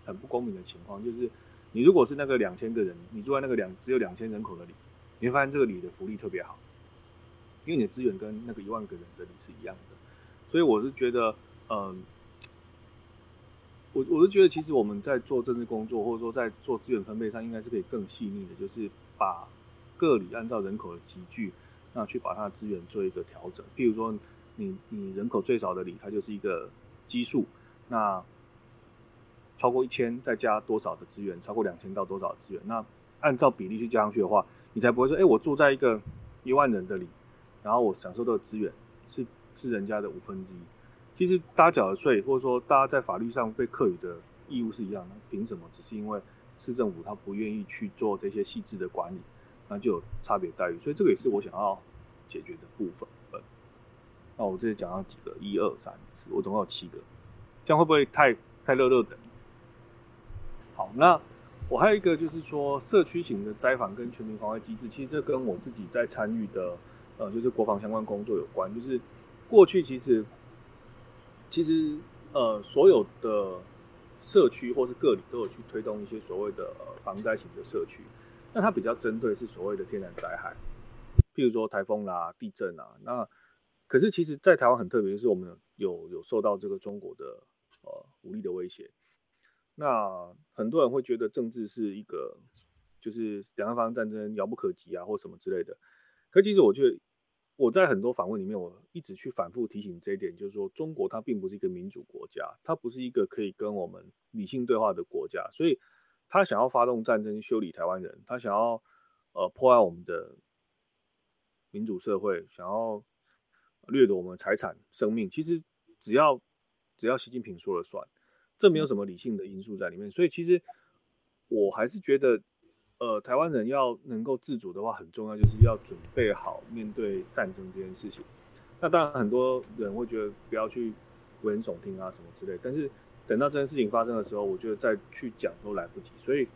很不公平的情况，就是你如果是那个两千个人，你住在那个两只有两千人口的里，你会发现这个里的福利特别好，因为你的资源跟那个一万个人的里是一样的。所以我是觉得，嗯，我我是觉得其实我们在做政治工作或者说在做资源分配上，应该是可以更细腻的，就是把各里按照人口的集聚，那去把它的资源做一个调整，譬如说。你你人口最少的里，它就是一个基数，那超过一千再加多少的资源，超过两千到多少资源，那按照比例去加上去的话，你才不会说，哎，我住在一个一万人的里，然后我享受到的资源是是人家的五分之一。其实大家缴的税，或者说大家在法律上被课予的义务是一样的，凭什么只是因为市政府他不愿意去做这些细致的管理，那就有差别待遇？所以这个也是我想要解决的部分。那我这里讲到几个，一二三四，我总共有七个，这样会不会太太热热的？好，那我还有一个就是说，社区型的灾防跟全民防卫机制，其实这跟我自己在参与的，呃，就是国防相关工作有关。就是过去其实，其实呃，所有的社区或是个里都有去推动一些所谓的防灾型的社区，那它比较针对是所谓的天然灾害，譬如说台风啦、地震啊，那可是其实，在台湾很特别，就是我们有有受到这个中国的呃武力的威胁。那很多人会觉得政治是一个，就是两岸发生战争遥不可及啊，或什么之类的。可其实我觉得，我在很多访问里面，我一直去反复提醒这一点，就是说，中国它并不是一个民主国家，它不是一个可以跟我们理性对话的国家，所以他想要发动战争修理台湾人，他想要呃破坏我们的民主社会，想要掠夺我们财产、生命，其实只要只要习近平说了算，这没有什么理性的因素在里面，所以其实我还是觉得。呃，台湾人要能够自主的话，很重要，就是要准备好面对战争这件事情。那当然，很多人会觉得不要去危言耸听啊什么之类。但是等到这件事情发生的时候，我觉得再去讲都来不及。所以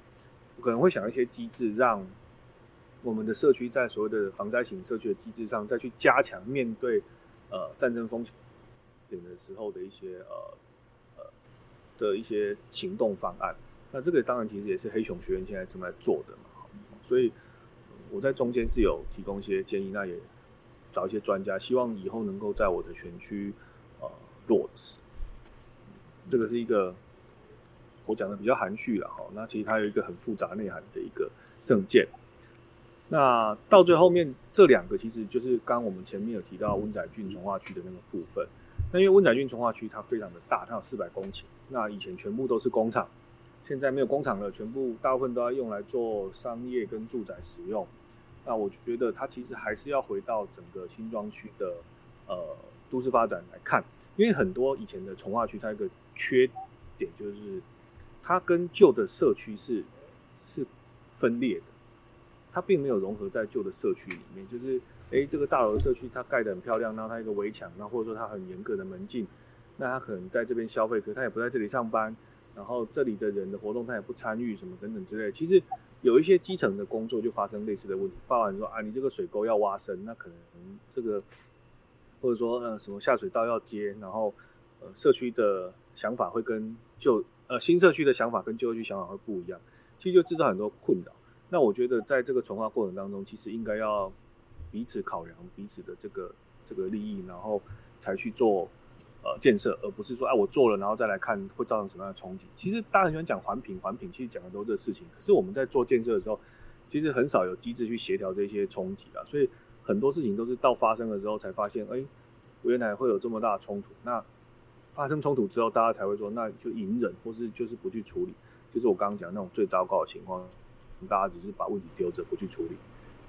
我可能会想一些机制，让我们的社区在所谓的防灾型社区的机制上，再去加强面对呃战争风险点的时候的一些呃呃的一些行动方案。那这个当然其实也是黑熊学院现在正在做的嘛，所以我在中间是有提供一些建议，那也找一些专家，希望以后能够在我的选区呃落实。这个是一个我讲的比较含蓄了哈，那其实它有一个很复杂内涵的一个证件。那到最后面这两个其实就是刚我们前面有提到温仔郡从化区的那个部分，那因为温仔郡从化区它非常的大，它有四百公顷，那以前全部都是工厂。现在没有工厂了，全部大部分都要用来做商业跟住宅使用。那我觉得它其实还是要回到整个新庄区的呃都市发展来看，因为很多以前的从化区，它一个缺点就是它跟旧的社区是是分裂的，它并没有融合在旧的社区里面。就是哎，这个大楼社区它盖得很漂亮，然后它一个围墙，那或者说它很严格的门禁，那他可能在这边消费，可他也不在这里上班。然后这里的人的活动他也不参与什么等等之类，其实有一些基层的工作就发生类似的问题。包含说啊，你这个水沟要挖深，那可能这个或者说呃什么下水道要接，然后呃社区的想法会跟旧呃新社区的想法跟旧社区想法会不一样，其实就制造很多困扰。那我觉得在这个重化过程当中，其实应该要彼此考量彼此的这个这个利益，然后才去做。呃，建设，而不是说，哎，我做了，然后再来看会造成什么样的冲击。其实大家很喜欢讲环评，环评其实讲的都是这事情。可是我们在做建设的时候，其实很少有机制去协调这些冲击啊。所以很多事情都是到发生的时候才发现，哎，原来会有这么大的冲突。那发生冲突之后，大家才会说，那就隐忍，或是就是不去处理。就是我刚刚讲那种最糟糕的情况，大家只是把问题丢着不去处理。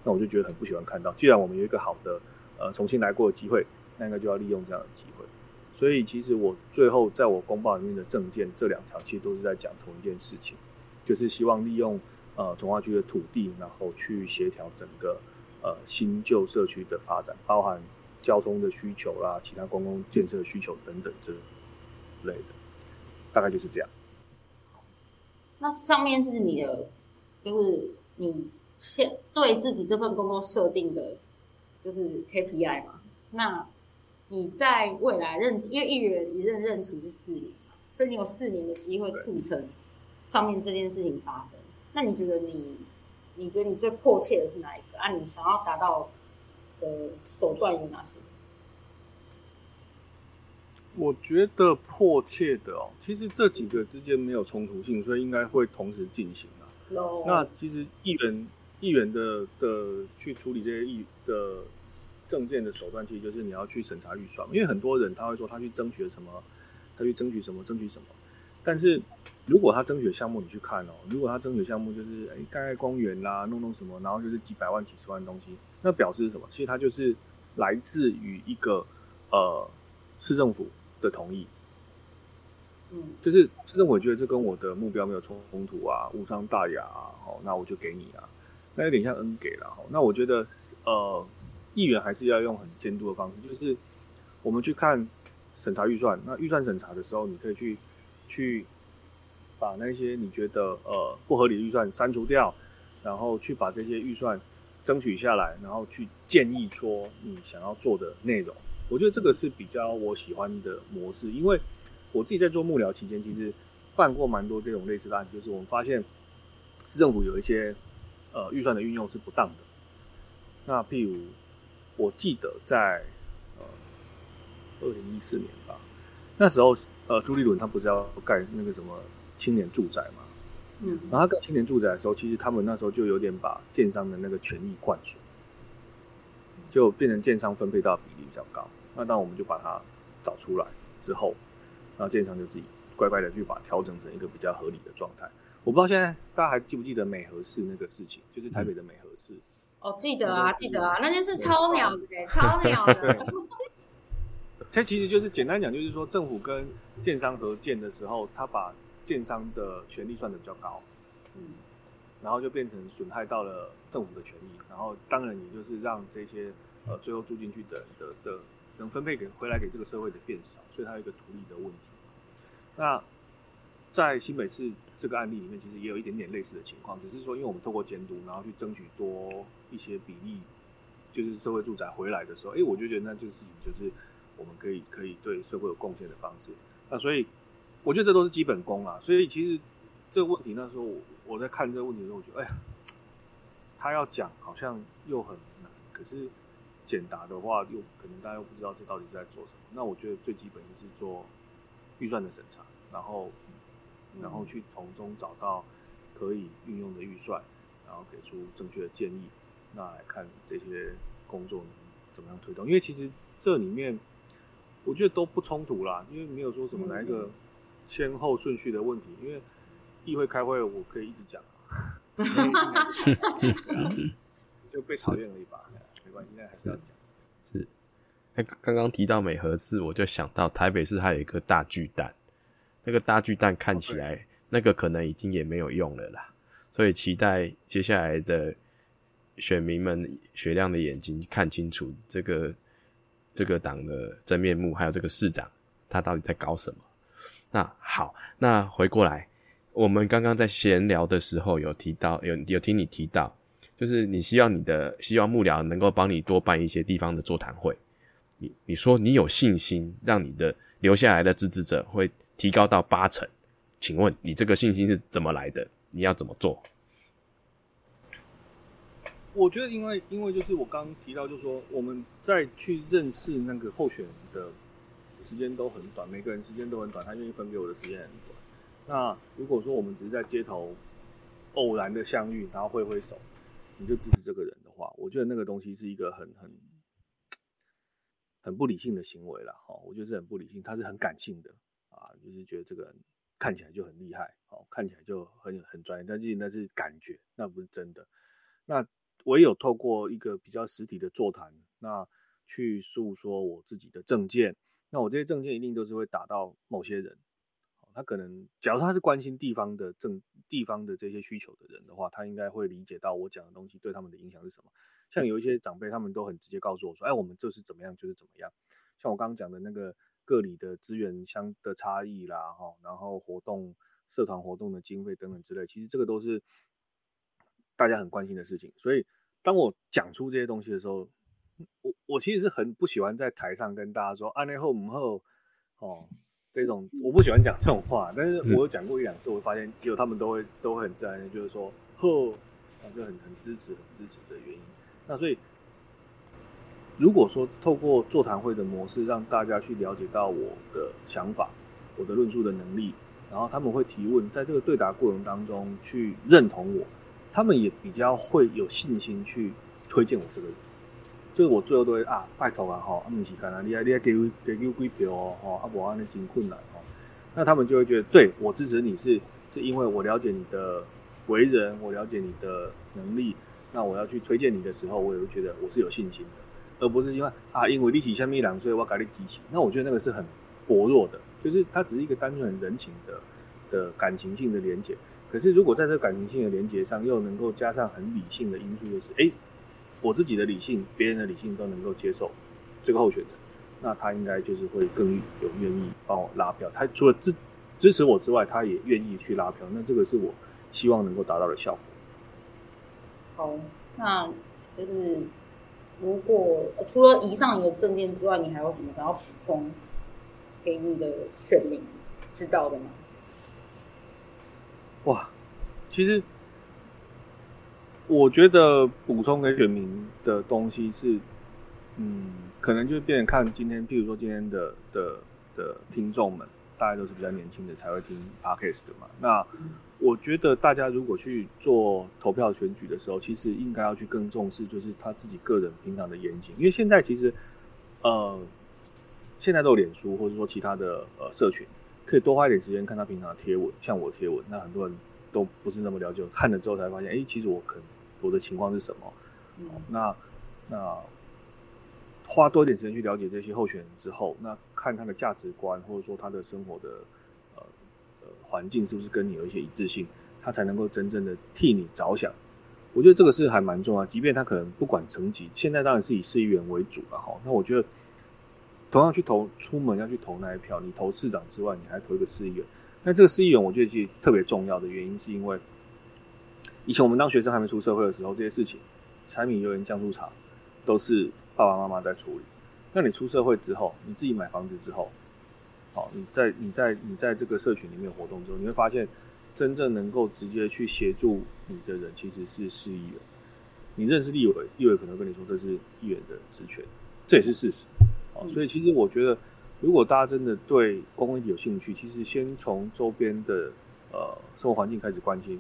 那我就觉得很不喜欢看到。既然我们有一个好的呃重新来过的机会，那应该就要利用这样的机会。所以其实我最后在我公报里面的证件这两条，其实都是在讲同一件事情，就是希望利用呃从化区的土地，然后去协调整个呃新旧社区的发展，包含交通的需求啦、其他公共建设需求等等之类的，大概就是这样。那上面是你的，就是你现对自己这份工作设定的，就是 KPI 嘛？那你在未来任期，因为一人一任任期是四年嘛，所以你有四年的机会促成上面这件事情发生。那你觉得你，你觉得你最迫切的是哪一个？啊，你想要达到的手段有哪些？我觉得迫切的哦，其实这几个之间没有冲突性，所以应该会同时进行啊。那其实议员议员的的去处理这些议的。证件的手段其实就是你要去审查预算，因为很多人他会说他去争取什么，他去争取什么，争取什么。但是如果他争取的项目你去看哦，如果他争取项目就是哎盖盖公园啦，弄弄什么，然后就是几百万、几十万东西，那表示是什么？其实他就是来自于一个呃市政府的同意，嗯，就是市政府觉得这跟我的目标没有冲突啊，无伤大雅啊，好，那我就给你啊，那有点像恩给了哈。那我觉得呃。议员还是要用很监督的方式，就是我们去看审查预算。那预算审查的时候，你可以去去把那些你觉得呃不合理的预算删除掉，然后去把这些预算争取下来，然后去建议说你想要做的内容。我觉得这个是比较我喜欢的模式，因为我自己在做幕僚期间，其实办过蛮多这种类似的案子，就是我们发现市政府有一些呃预算的运用是不当的。那譬如。我记得在呃二零一四年吧。那时候，呃，朱立伦他不是要盖那个什么青年住宅嘛？嗯，然后他盖青年住宅的时候，其实他们那时候就有点把建商的那个权益灌输，就变成建商分配到比例比较高。那当我们就把它找出来之后，然后建商就自己乖乖的去把它调整成一个比较合理的状态。我不知道现在大家还记不记得美和市那个事情，就是台北的美和市。哦，记得啊，记得啊，那件事超鸟的，<laughs> 超鸟的。这其实就是简单讲，就是说政府跟建商合建的时候，他把建商的权利算的比较高，嗯，然后就变成损害到了政府的权益，然后当然也就是让这些呃最后住进去的的的能分配给回来给这个社会的变少，所以它有一个独立的问题。那在新北市这个案例里面，其实也有一点点类似的情况，只是说因为我们透过监督，然后去争取多一些比例，就是社会住宅回来的时候，哎，我就觉得那就是就是我们可以可以对社会有贡献的方式。那所以我觉得这都是基本功啊。所以其实这个问题那时候我我在看这个问题的时候，我觉得哎呀，他要讲好像又很难，可是简答的话又可能大家又不知道这到底是在做什么。那我觉得最基本就是做预算的审查，然后。然后去从中找到可以运用的预算，然后给出正确的建议。那来看这些工作能怎么样推动？因为其实这里面我觉得都不冲突啦，因为没有说什么哪一个先后顺序的问题。因为议会开会，我可以一直讲，<laughs> <laughs> 就被讨厌而已吧，没关系，现在还是要讲。是，哎，刚刚提到美和市，我就想到台北市还有一个大巨蛋。那个大巨蛋看起来，那个可能已经也没有用了啦，所以期待接下来的选民们雪亮的眼睛看清楚这个这个党的真面目，还有这个市长他到底在搞什么。那好，那回过来，我们刚刚在闲聊的时候有提到，有有听你提到，就是你希望你的希望幕僚能够帮你多办一些地方的座谈会，你你说你有信心让你的留下来的支持者会。提高到八成，请问你这个信心是怎么来的？你要怎么做？我觉得，因为因为就是我刚提到，就是说我们在去认识那个候选人的时间都很短，每个人时间都很短，他愿意分给我的时间很短。那如果说我们只是在街头偶然的相遇，然后挥挥手，你就支持这个人的话，我觉得那个东西是一个很很很不理性的行为了。哈，我觉得是很不理性，他是很感性的。啊，就是觉得这个人看起来就很厉害，哦，看起来就很很专业，但是那是感觉，那不是真的。那唯有透过一个比较实体的座谈，那去诉说我自己的证件，那我这些证件一定都是会打到某些人。他可能，假如他是关心地方的政地方的这些需求的人的话，他应该会理解到我讲的东西对他们的影响是什么。像有一些长辈，他们都很直接告诉我说：“哎，我们这是怎么样，就是怎么样。”像我刚刚讲的那个。各里的资源相的差异啦，哈，然后活动、社团活动的经费等等之类，其实这个都是大家很关心的事情。所以，当我讲出这些东西的时候，我我其实是很不喜欢在台上跟大家说“安内后母后”哦，这种我不喜欢讲这种话。但是我有讲过一两次，我发现只有他们都会都会很自然的，就是说“呵”，就很很支持、很支持的原因。那所以。如果说透过座谈会的模式，让大家去了解到我的想法、我的论述的能力，然后他们会提问，在这个对答过程当中去认同我，他们也比较会有信心去推荐我这个人。就是我最后都会啊，拜托啊，吼，阿姆奇干啊，你啊，你啊，给给给几票哦，吼，阿伯安那真困难哦，那他们就会觉得，对我支持你是是因为我了解你的为人，我了解你的能力，那我要去推荐你的时候，我也会觉得我是有信心的。而不是因为啊，因为立起下面两岁，我改你激情，那我觉得那个是很薄弱的，就是它只是一个单纯人情的的感情性的连接。可是如果在这个感情性的连接上，又能够加上很理性的因素，就是哎，我自己的理性，别人的理性都能够接受这个候选人，那他应该就是会更有愿意帮我拉票。他除了支支持我之外，他也愿意去拉票。那这个是我希望能够达到的效果。好，那就是。如果除了以上的证件之外，你还有什么想要补充给你的选民知道的吗？哇，其实我觉得补充给选民的东西是，嗯，可能就变看今天，譬如说今天的的的听众们，大家都是比较年轻的才会听 podcast 的嘛。那我觉得大家如果去做投票选举的时候，其实应该要去更重视，就是他自己个人平常的言行，因为现在其实，呃，现在都有脸书或者说其他的呃社群，可以多花一点时间看他平常的贴文，像我贴文，那很多人都不是那么了解，看了之后才发现，哎，其实我可能我的情况是什么？那那花多一点时间去了解这些候选人之后，那看他的价值观或者说他的生活的呃呃。环境是不是跟你有一些一致性，他才能够真正的替你着想？我觉得这个是还蛮重要。即便他可能不管层级，现在当然是以市议员为主了哈。那我觉得同样去投，出门要去投那一票，你投市长之外，你还投一个市议员。那这个市议员，我觉得其实特别重要的原因，是因为以前我们当学生还没出社会的时候，这些事情，柴米油盐酱醋茶，都是爸爸妈妈在处理。那你出社会之后，你自己买房子之后。好，你在你在你在这个社群里面活动之后，你会发现，真正能够直接去协助你的人其实是市议员。你认识立委，立委可能跟你说这是议员的职权，这也是事实。好，所以其实我觉得，如果大家真的对公共议题有兴趣，其实先从周边的呃生活环境开始关心，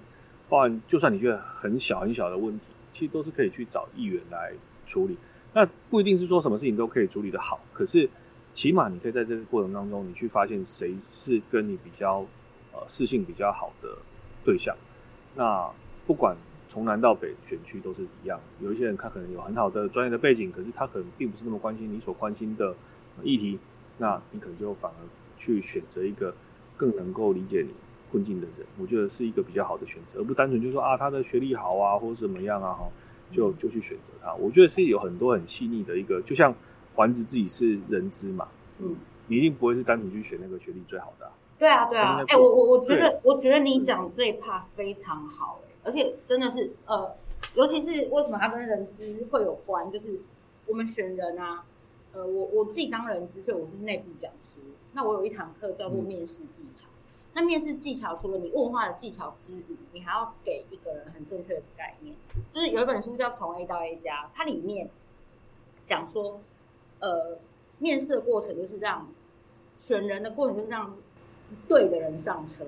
包含就算你觉得很小很小的问题，其实都是可以去找议员来处理。那不一定是说什么事情都可以处理的好，可是。起码你可以在这个过程当中，你去发现谁是跟你比较呃适性比较好的对象。那不管从南到北选区都是一样，有一些人他可能有很好的专业的背景，可是他可能并不是那么关心你所关心的议题。那你可能就反而去选择一个更能够理解你困境的人，我觉得是一个比较好的选择，而不单纯就说啊他的学历好啊或者怎么样啊哈，就就去选择他。我觉得是有很多很细腻的一个，就像。丸子自己是人资嘛，嗯，你一定不会是单纯去选那个学历最好的。对啊，对啊，哎，我我我觉得，我觉得你讲这一 part 非常好，哎，而且真的是，呃，尤其是为什么它跟人资会有关，就是我们选人啊，呃，我我自己当人资，所以我是内部讲师，那我有一堂课叫做面试技巧。那面试技巧除了你问话的技巧之余，你还要给一个人很正确的概念。就是有一本书叫《从 A 到 A 加》，它里面讲说。呃，面试的过程就是这样，选人的过程就是这样对的人上车。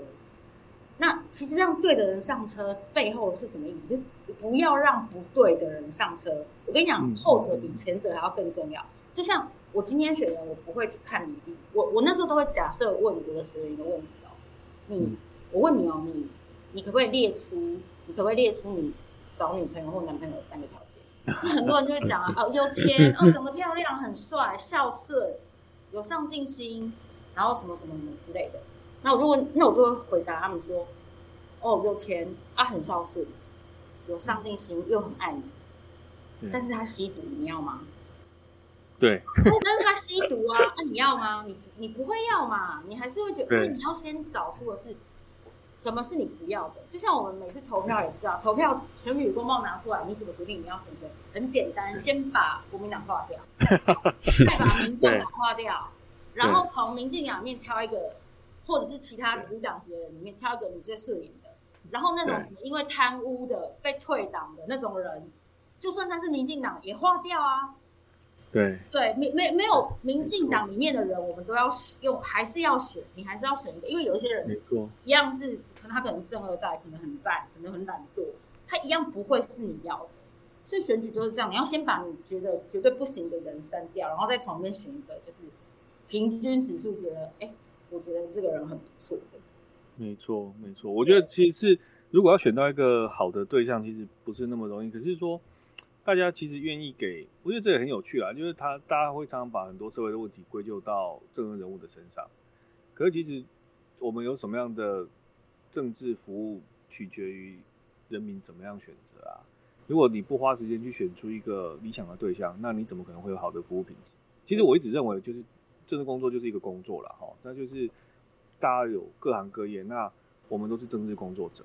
那其实让对的人上车背后是什么意思？就不要让不对的人上车。我跟你讲，后者比前者还要更重要。就像我今天选人，我不会去看履历，我我那时候都会假设问我的学员一个问题哦，你我问你哦，你你可不可以列出，你可不可以列出你找女朋友或男朋友三个条件？<laughs> 很多人就会讲啊，哦，有钱，哦，长得漂亮，很帅，孝顺，有上进心，然后什么什么什么之类的。那我如果那我就会回答他们说，哦，有钱啊，很孝顺，有上进心，又很爱你，但是他吸毒，你要吗？对。<laughs> 但是他吸毒啊，那你要吗？你你不会要嘛？你还是会觉得，所以你要先找出的是。什么是你不要的？就像我们每次投票也是啊，投票选举公报拿出来，你怎么决定你要选谁？很简单，先把国民党划掉，<laughs> 再把民进党划掉，然后从民进党里面挑一个，或者是其他无党籍的人里面挑一个你最顺眼的，然后那种什么因为贪污的被退党的那种人，就算他是民进党也划掉啊。对对，没没没有民进党里面的人，我们都要用，还是要选，你还是要选一个，因为有一些人没错，一样是，可能他可能正二代，可能很烂，可能很懒惰，他一样不会是你要的。所以选举就是这样，你要先把你觉得绝对不行的人删掉，然后再从里面选一个，就是平均指数觉得，哎，我觉得这个人很不错的。没错，没错，我觉得其实是如果要选到一个好的对象，其实不是那么容易。可是说。大家其实愿意给，我觉得这也很有趣啊，就是他大家会常常把很多社会的问题归咎到政治人物的身上，可是其实我们有什么样的政治服务，取决于人民怎么样选择啊。如果你不花时间去选出一个理想的对象，那你怎么可能会有好的服务品质？其实我一直认为，就是政治工作就是一个工作了哈，那就是大家有各行各业，那我们都是政治工作者，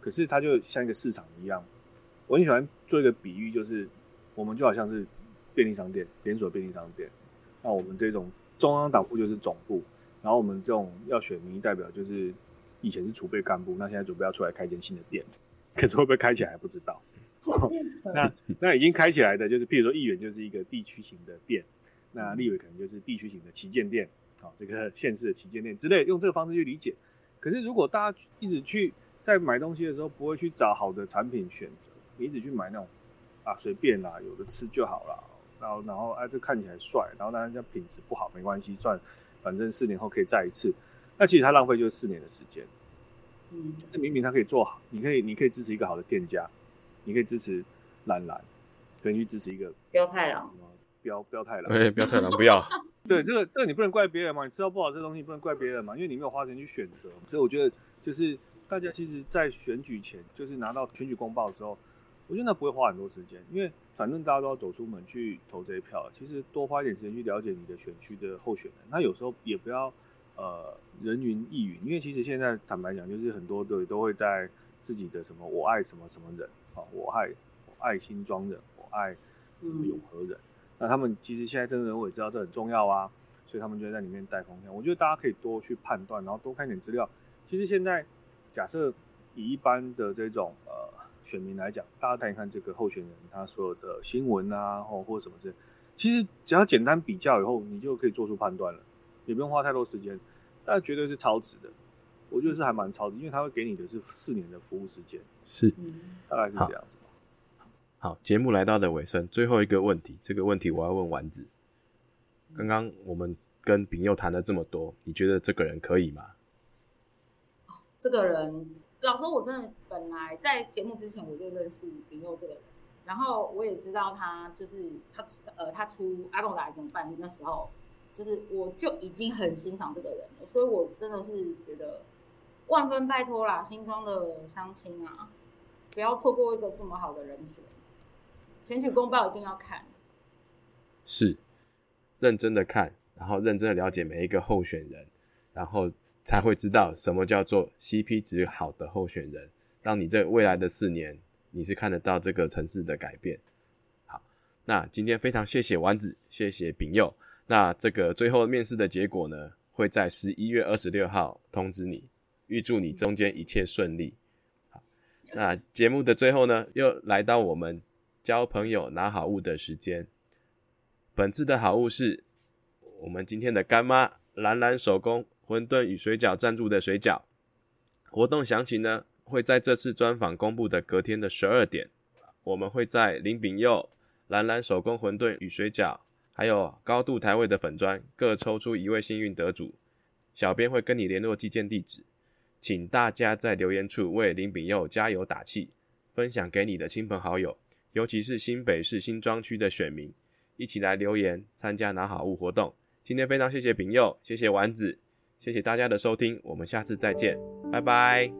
可是它就像一个市场一样。我很喜欢做一个比喻，就是我们就好像是便利商店连锁便利商店，那我们这种中央党部就是总部，然后我们这种要选民意代表就是以前是储备干部，那现在准备要出来开一间新的店，可是会不会开起来还不知道。<laughs> 那那已经开起来的，就是譬如说议员就是一个地区型的店，那立委可能就是地区型的旗舰店，好，这个县市的旗舰店之类，用这个方式去理解。可是如果大家一直去在买东西的时候，不会去找好的产品选择，你一直去买那种啊随便啦，有的吃就好了，然后然后哎这看起来帅，然后当然这品质不好没关系，算反正四年后可以再一次，那其实他浪费就是四年的时间。嗯，那明明他可以做好，你可以你可以支持一个好的店家，你可以支持蓝蓝，可以去支持一个标太郎，标标太郎。哎，不要太郎，不要。<laughs> 对，这个这个你不能怪别人嘛，你吃到不好吃的东西，你不能怪别人嘛，因为你没有花钱去选择。所以我觉得就是大家其实，在选举前，就是拿到选举公报之后，我觉得那不会花很多时间，因为反正大家都要走出门去投这一票，其实多花一点时间去了解你的选区的候选人，那有时候也不要呃人云亦云，因为其实现在坦白讲，就是很多的都会在自己的什么我爱什么什么人啊，我爱我爱新庄人，我爱什么永和人。那他们其实现在真人我也知道这很重要啊，所以他们就在里面带风向。我觉得大家可以多去判断，然后多看点资料。其实现在假设以一般的这种呃选民来讲，大家看一看这个候选人他所有的新闻啊，或或什么之类，其实只要简单比较以后，你就可以做出判断了，也不用花太多时间。但绝对是超值的，我觉得是还蛮超值，因为他会给你的是四年的服务时间，是，嗯，大概是这样子。好，节目来到的尾声，最后一个问题，这个问题我要问丸子。刚刚我们跟丙佑谈了这么多，你觉得这个人可以吗？这个人，老师，我真的本来在节目之前我就认识林佑这个人，然后我也知道他就是他呃他出阿贡达怎么办那时候，就是我就已经很欣赏这个人了，所以我真的是觉得万分拜托啦，新庄的相亲啊，不要错过一个这么好的人选，选举公报一定要看。是，认真的看，然后认真的了解每一个候选人，然后才会知道什么叫做 CP 值好的候选人。让你这未来的四年，你是看得到这个城市的改变。好，那今天非常谢谢丸子，谢谢丙佑。那这个最后面试的结果呢，会在十一月二十六号通知你。预祝你中间一切顺利。好，那节目的最后呢，又来到我们交朋友拿好物的时间。本次的好物是我们今天的干妈兰兰手工馄饨与水饺赞助的水饺。活动详情呢会在这次专访公布的隔天的十二点，我们会在林炳佑蓝蓝手工馄饨与水饺，还有高度台位的粉砖各抽出一位幸运得主，小编会跟你联络寄件地址，请大家在留言处为林炳佑加油打气，分享给你的亲朋好友，尤其是新北市新庄区的选民。一起来留言参加拿好物活动。今天非常谢谢炳佑，谢谢丸子，谢谢大家的收听，我们下次再见，拜拜。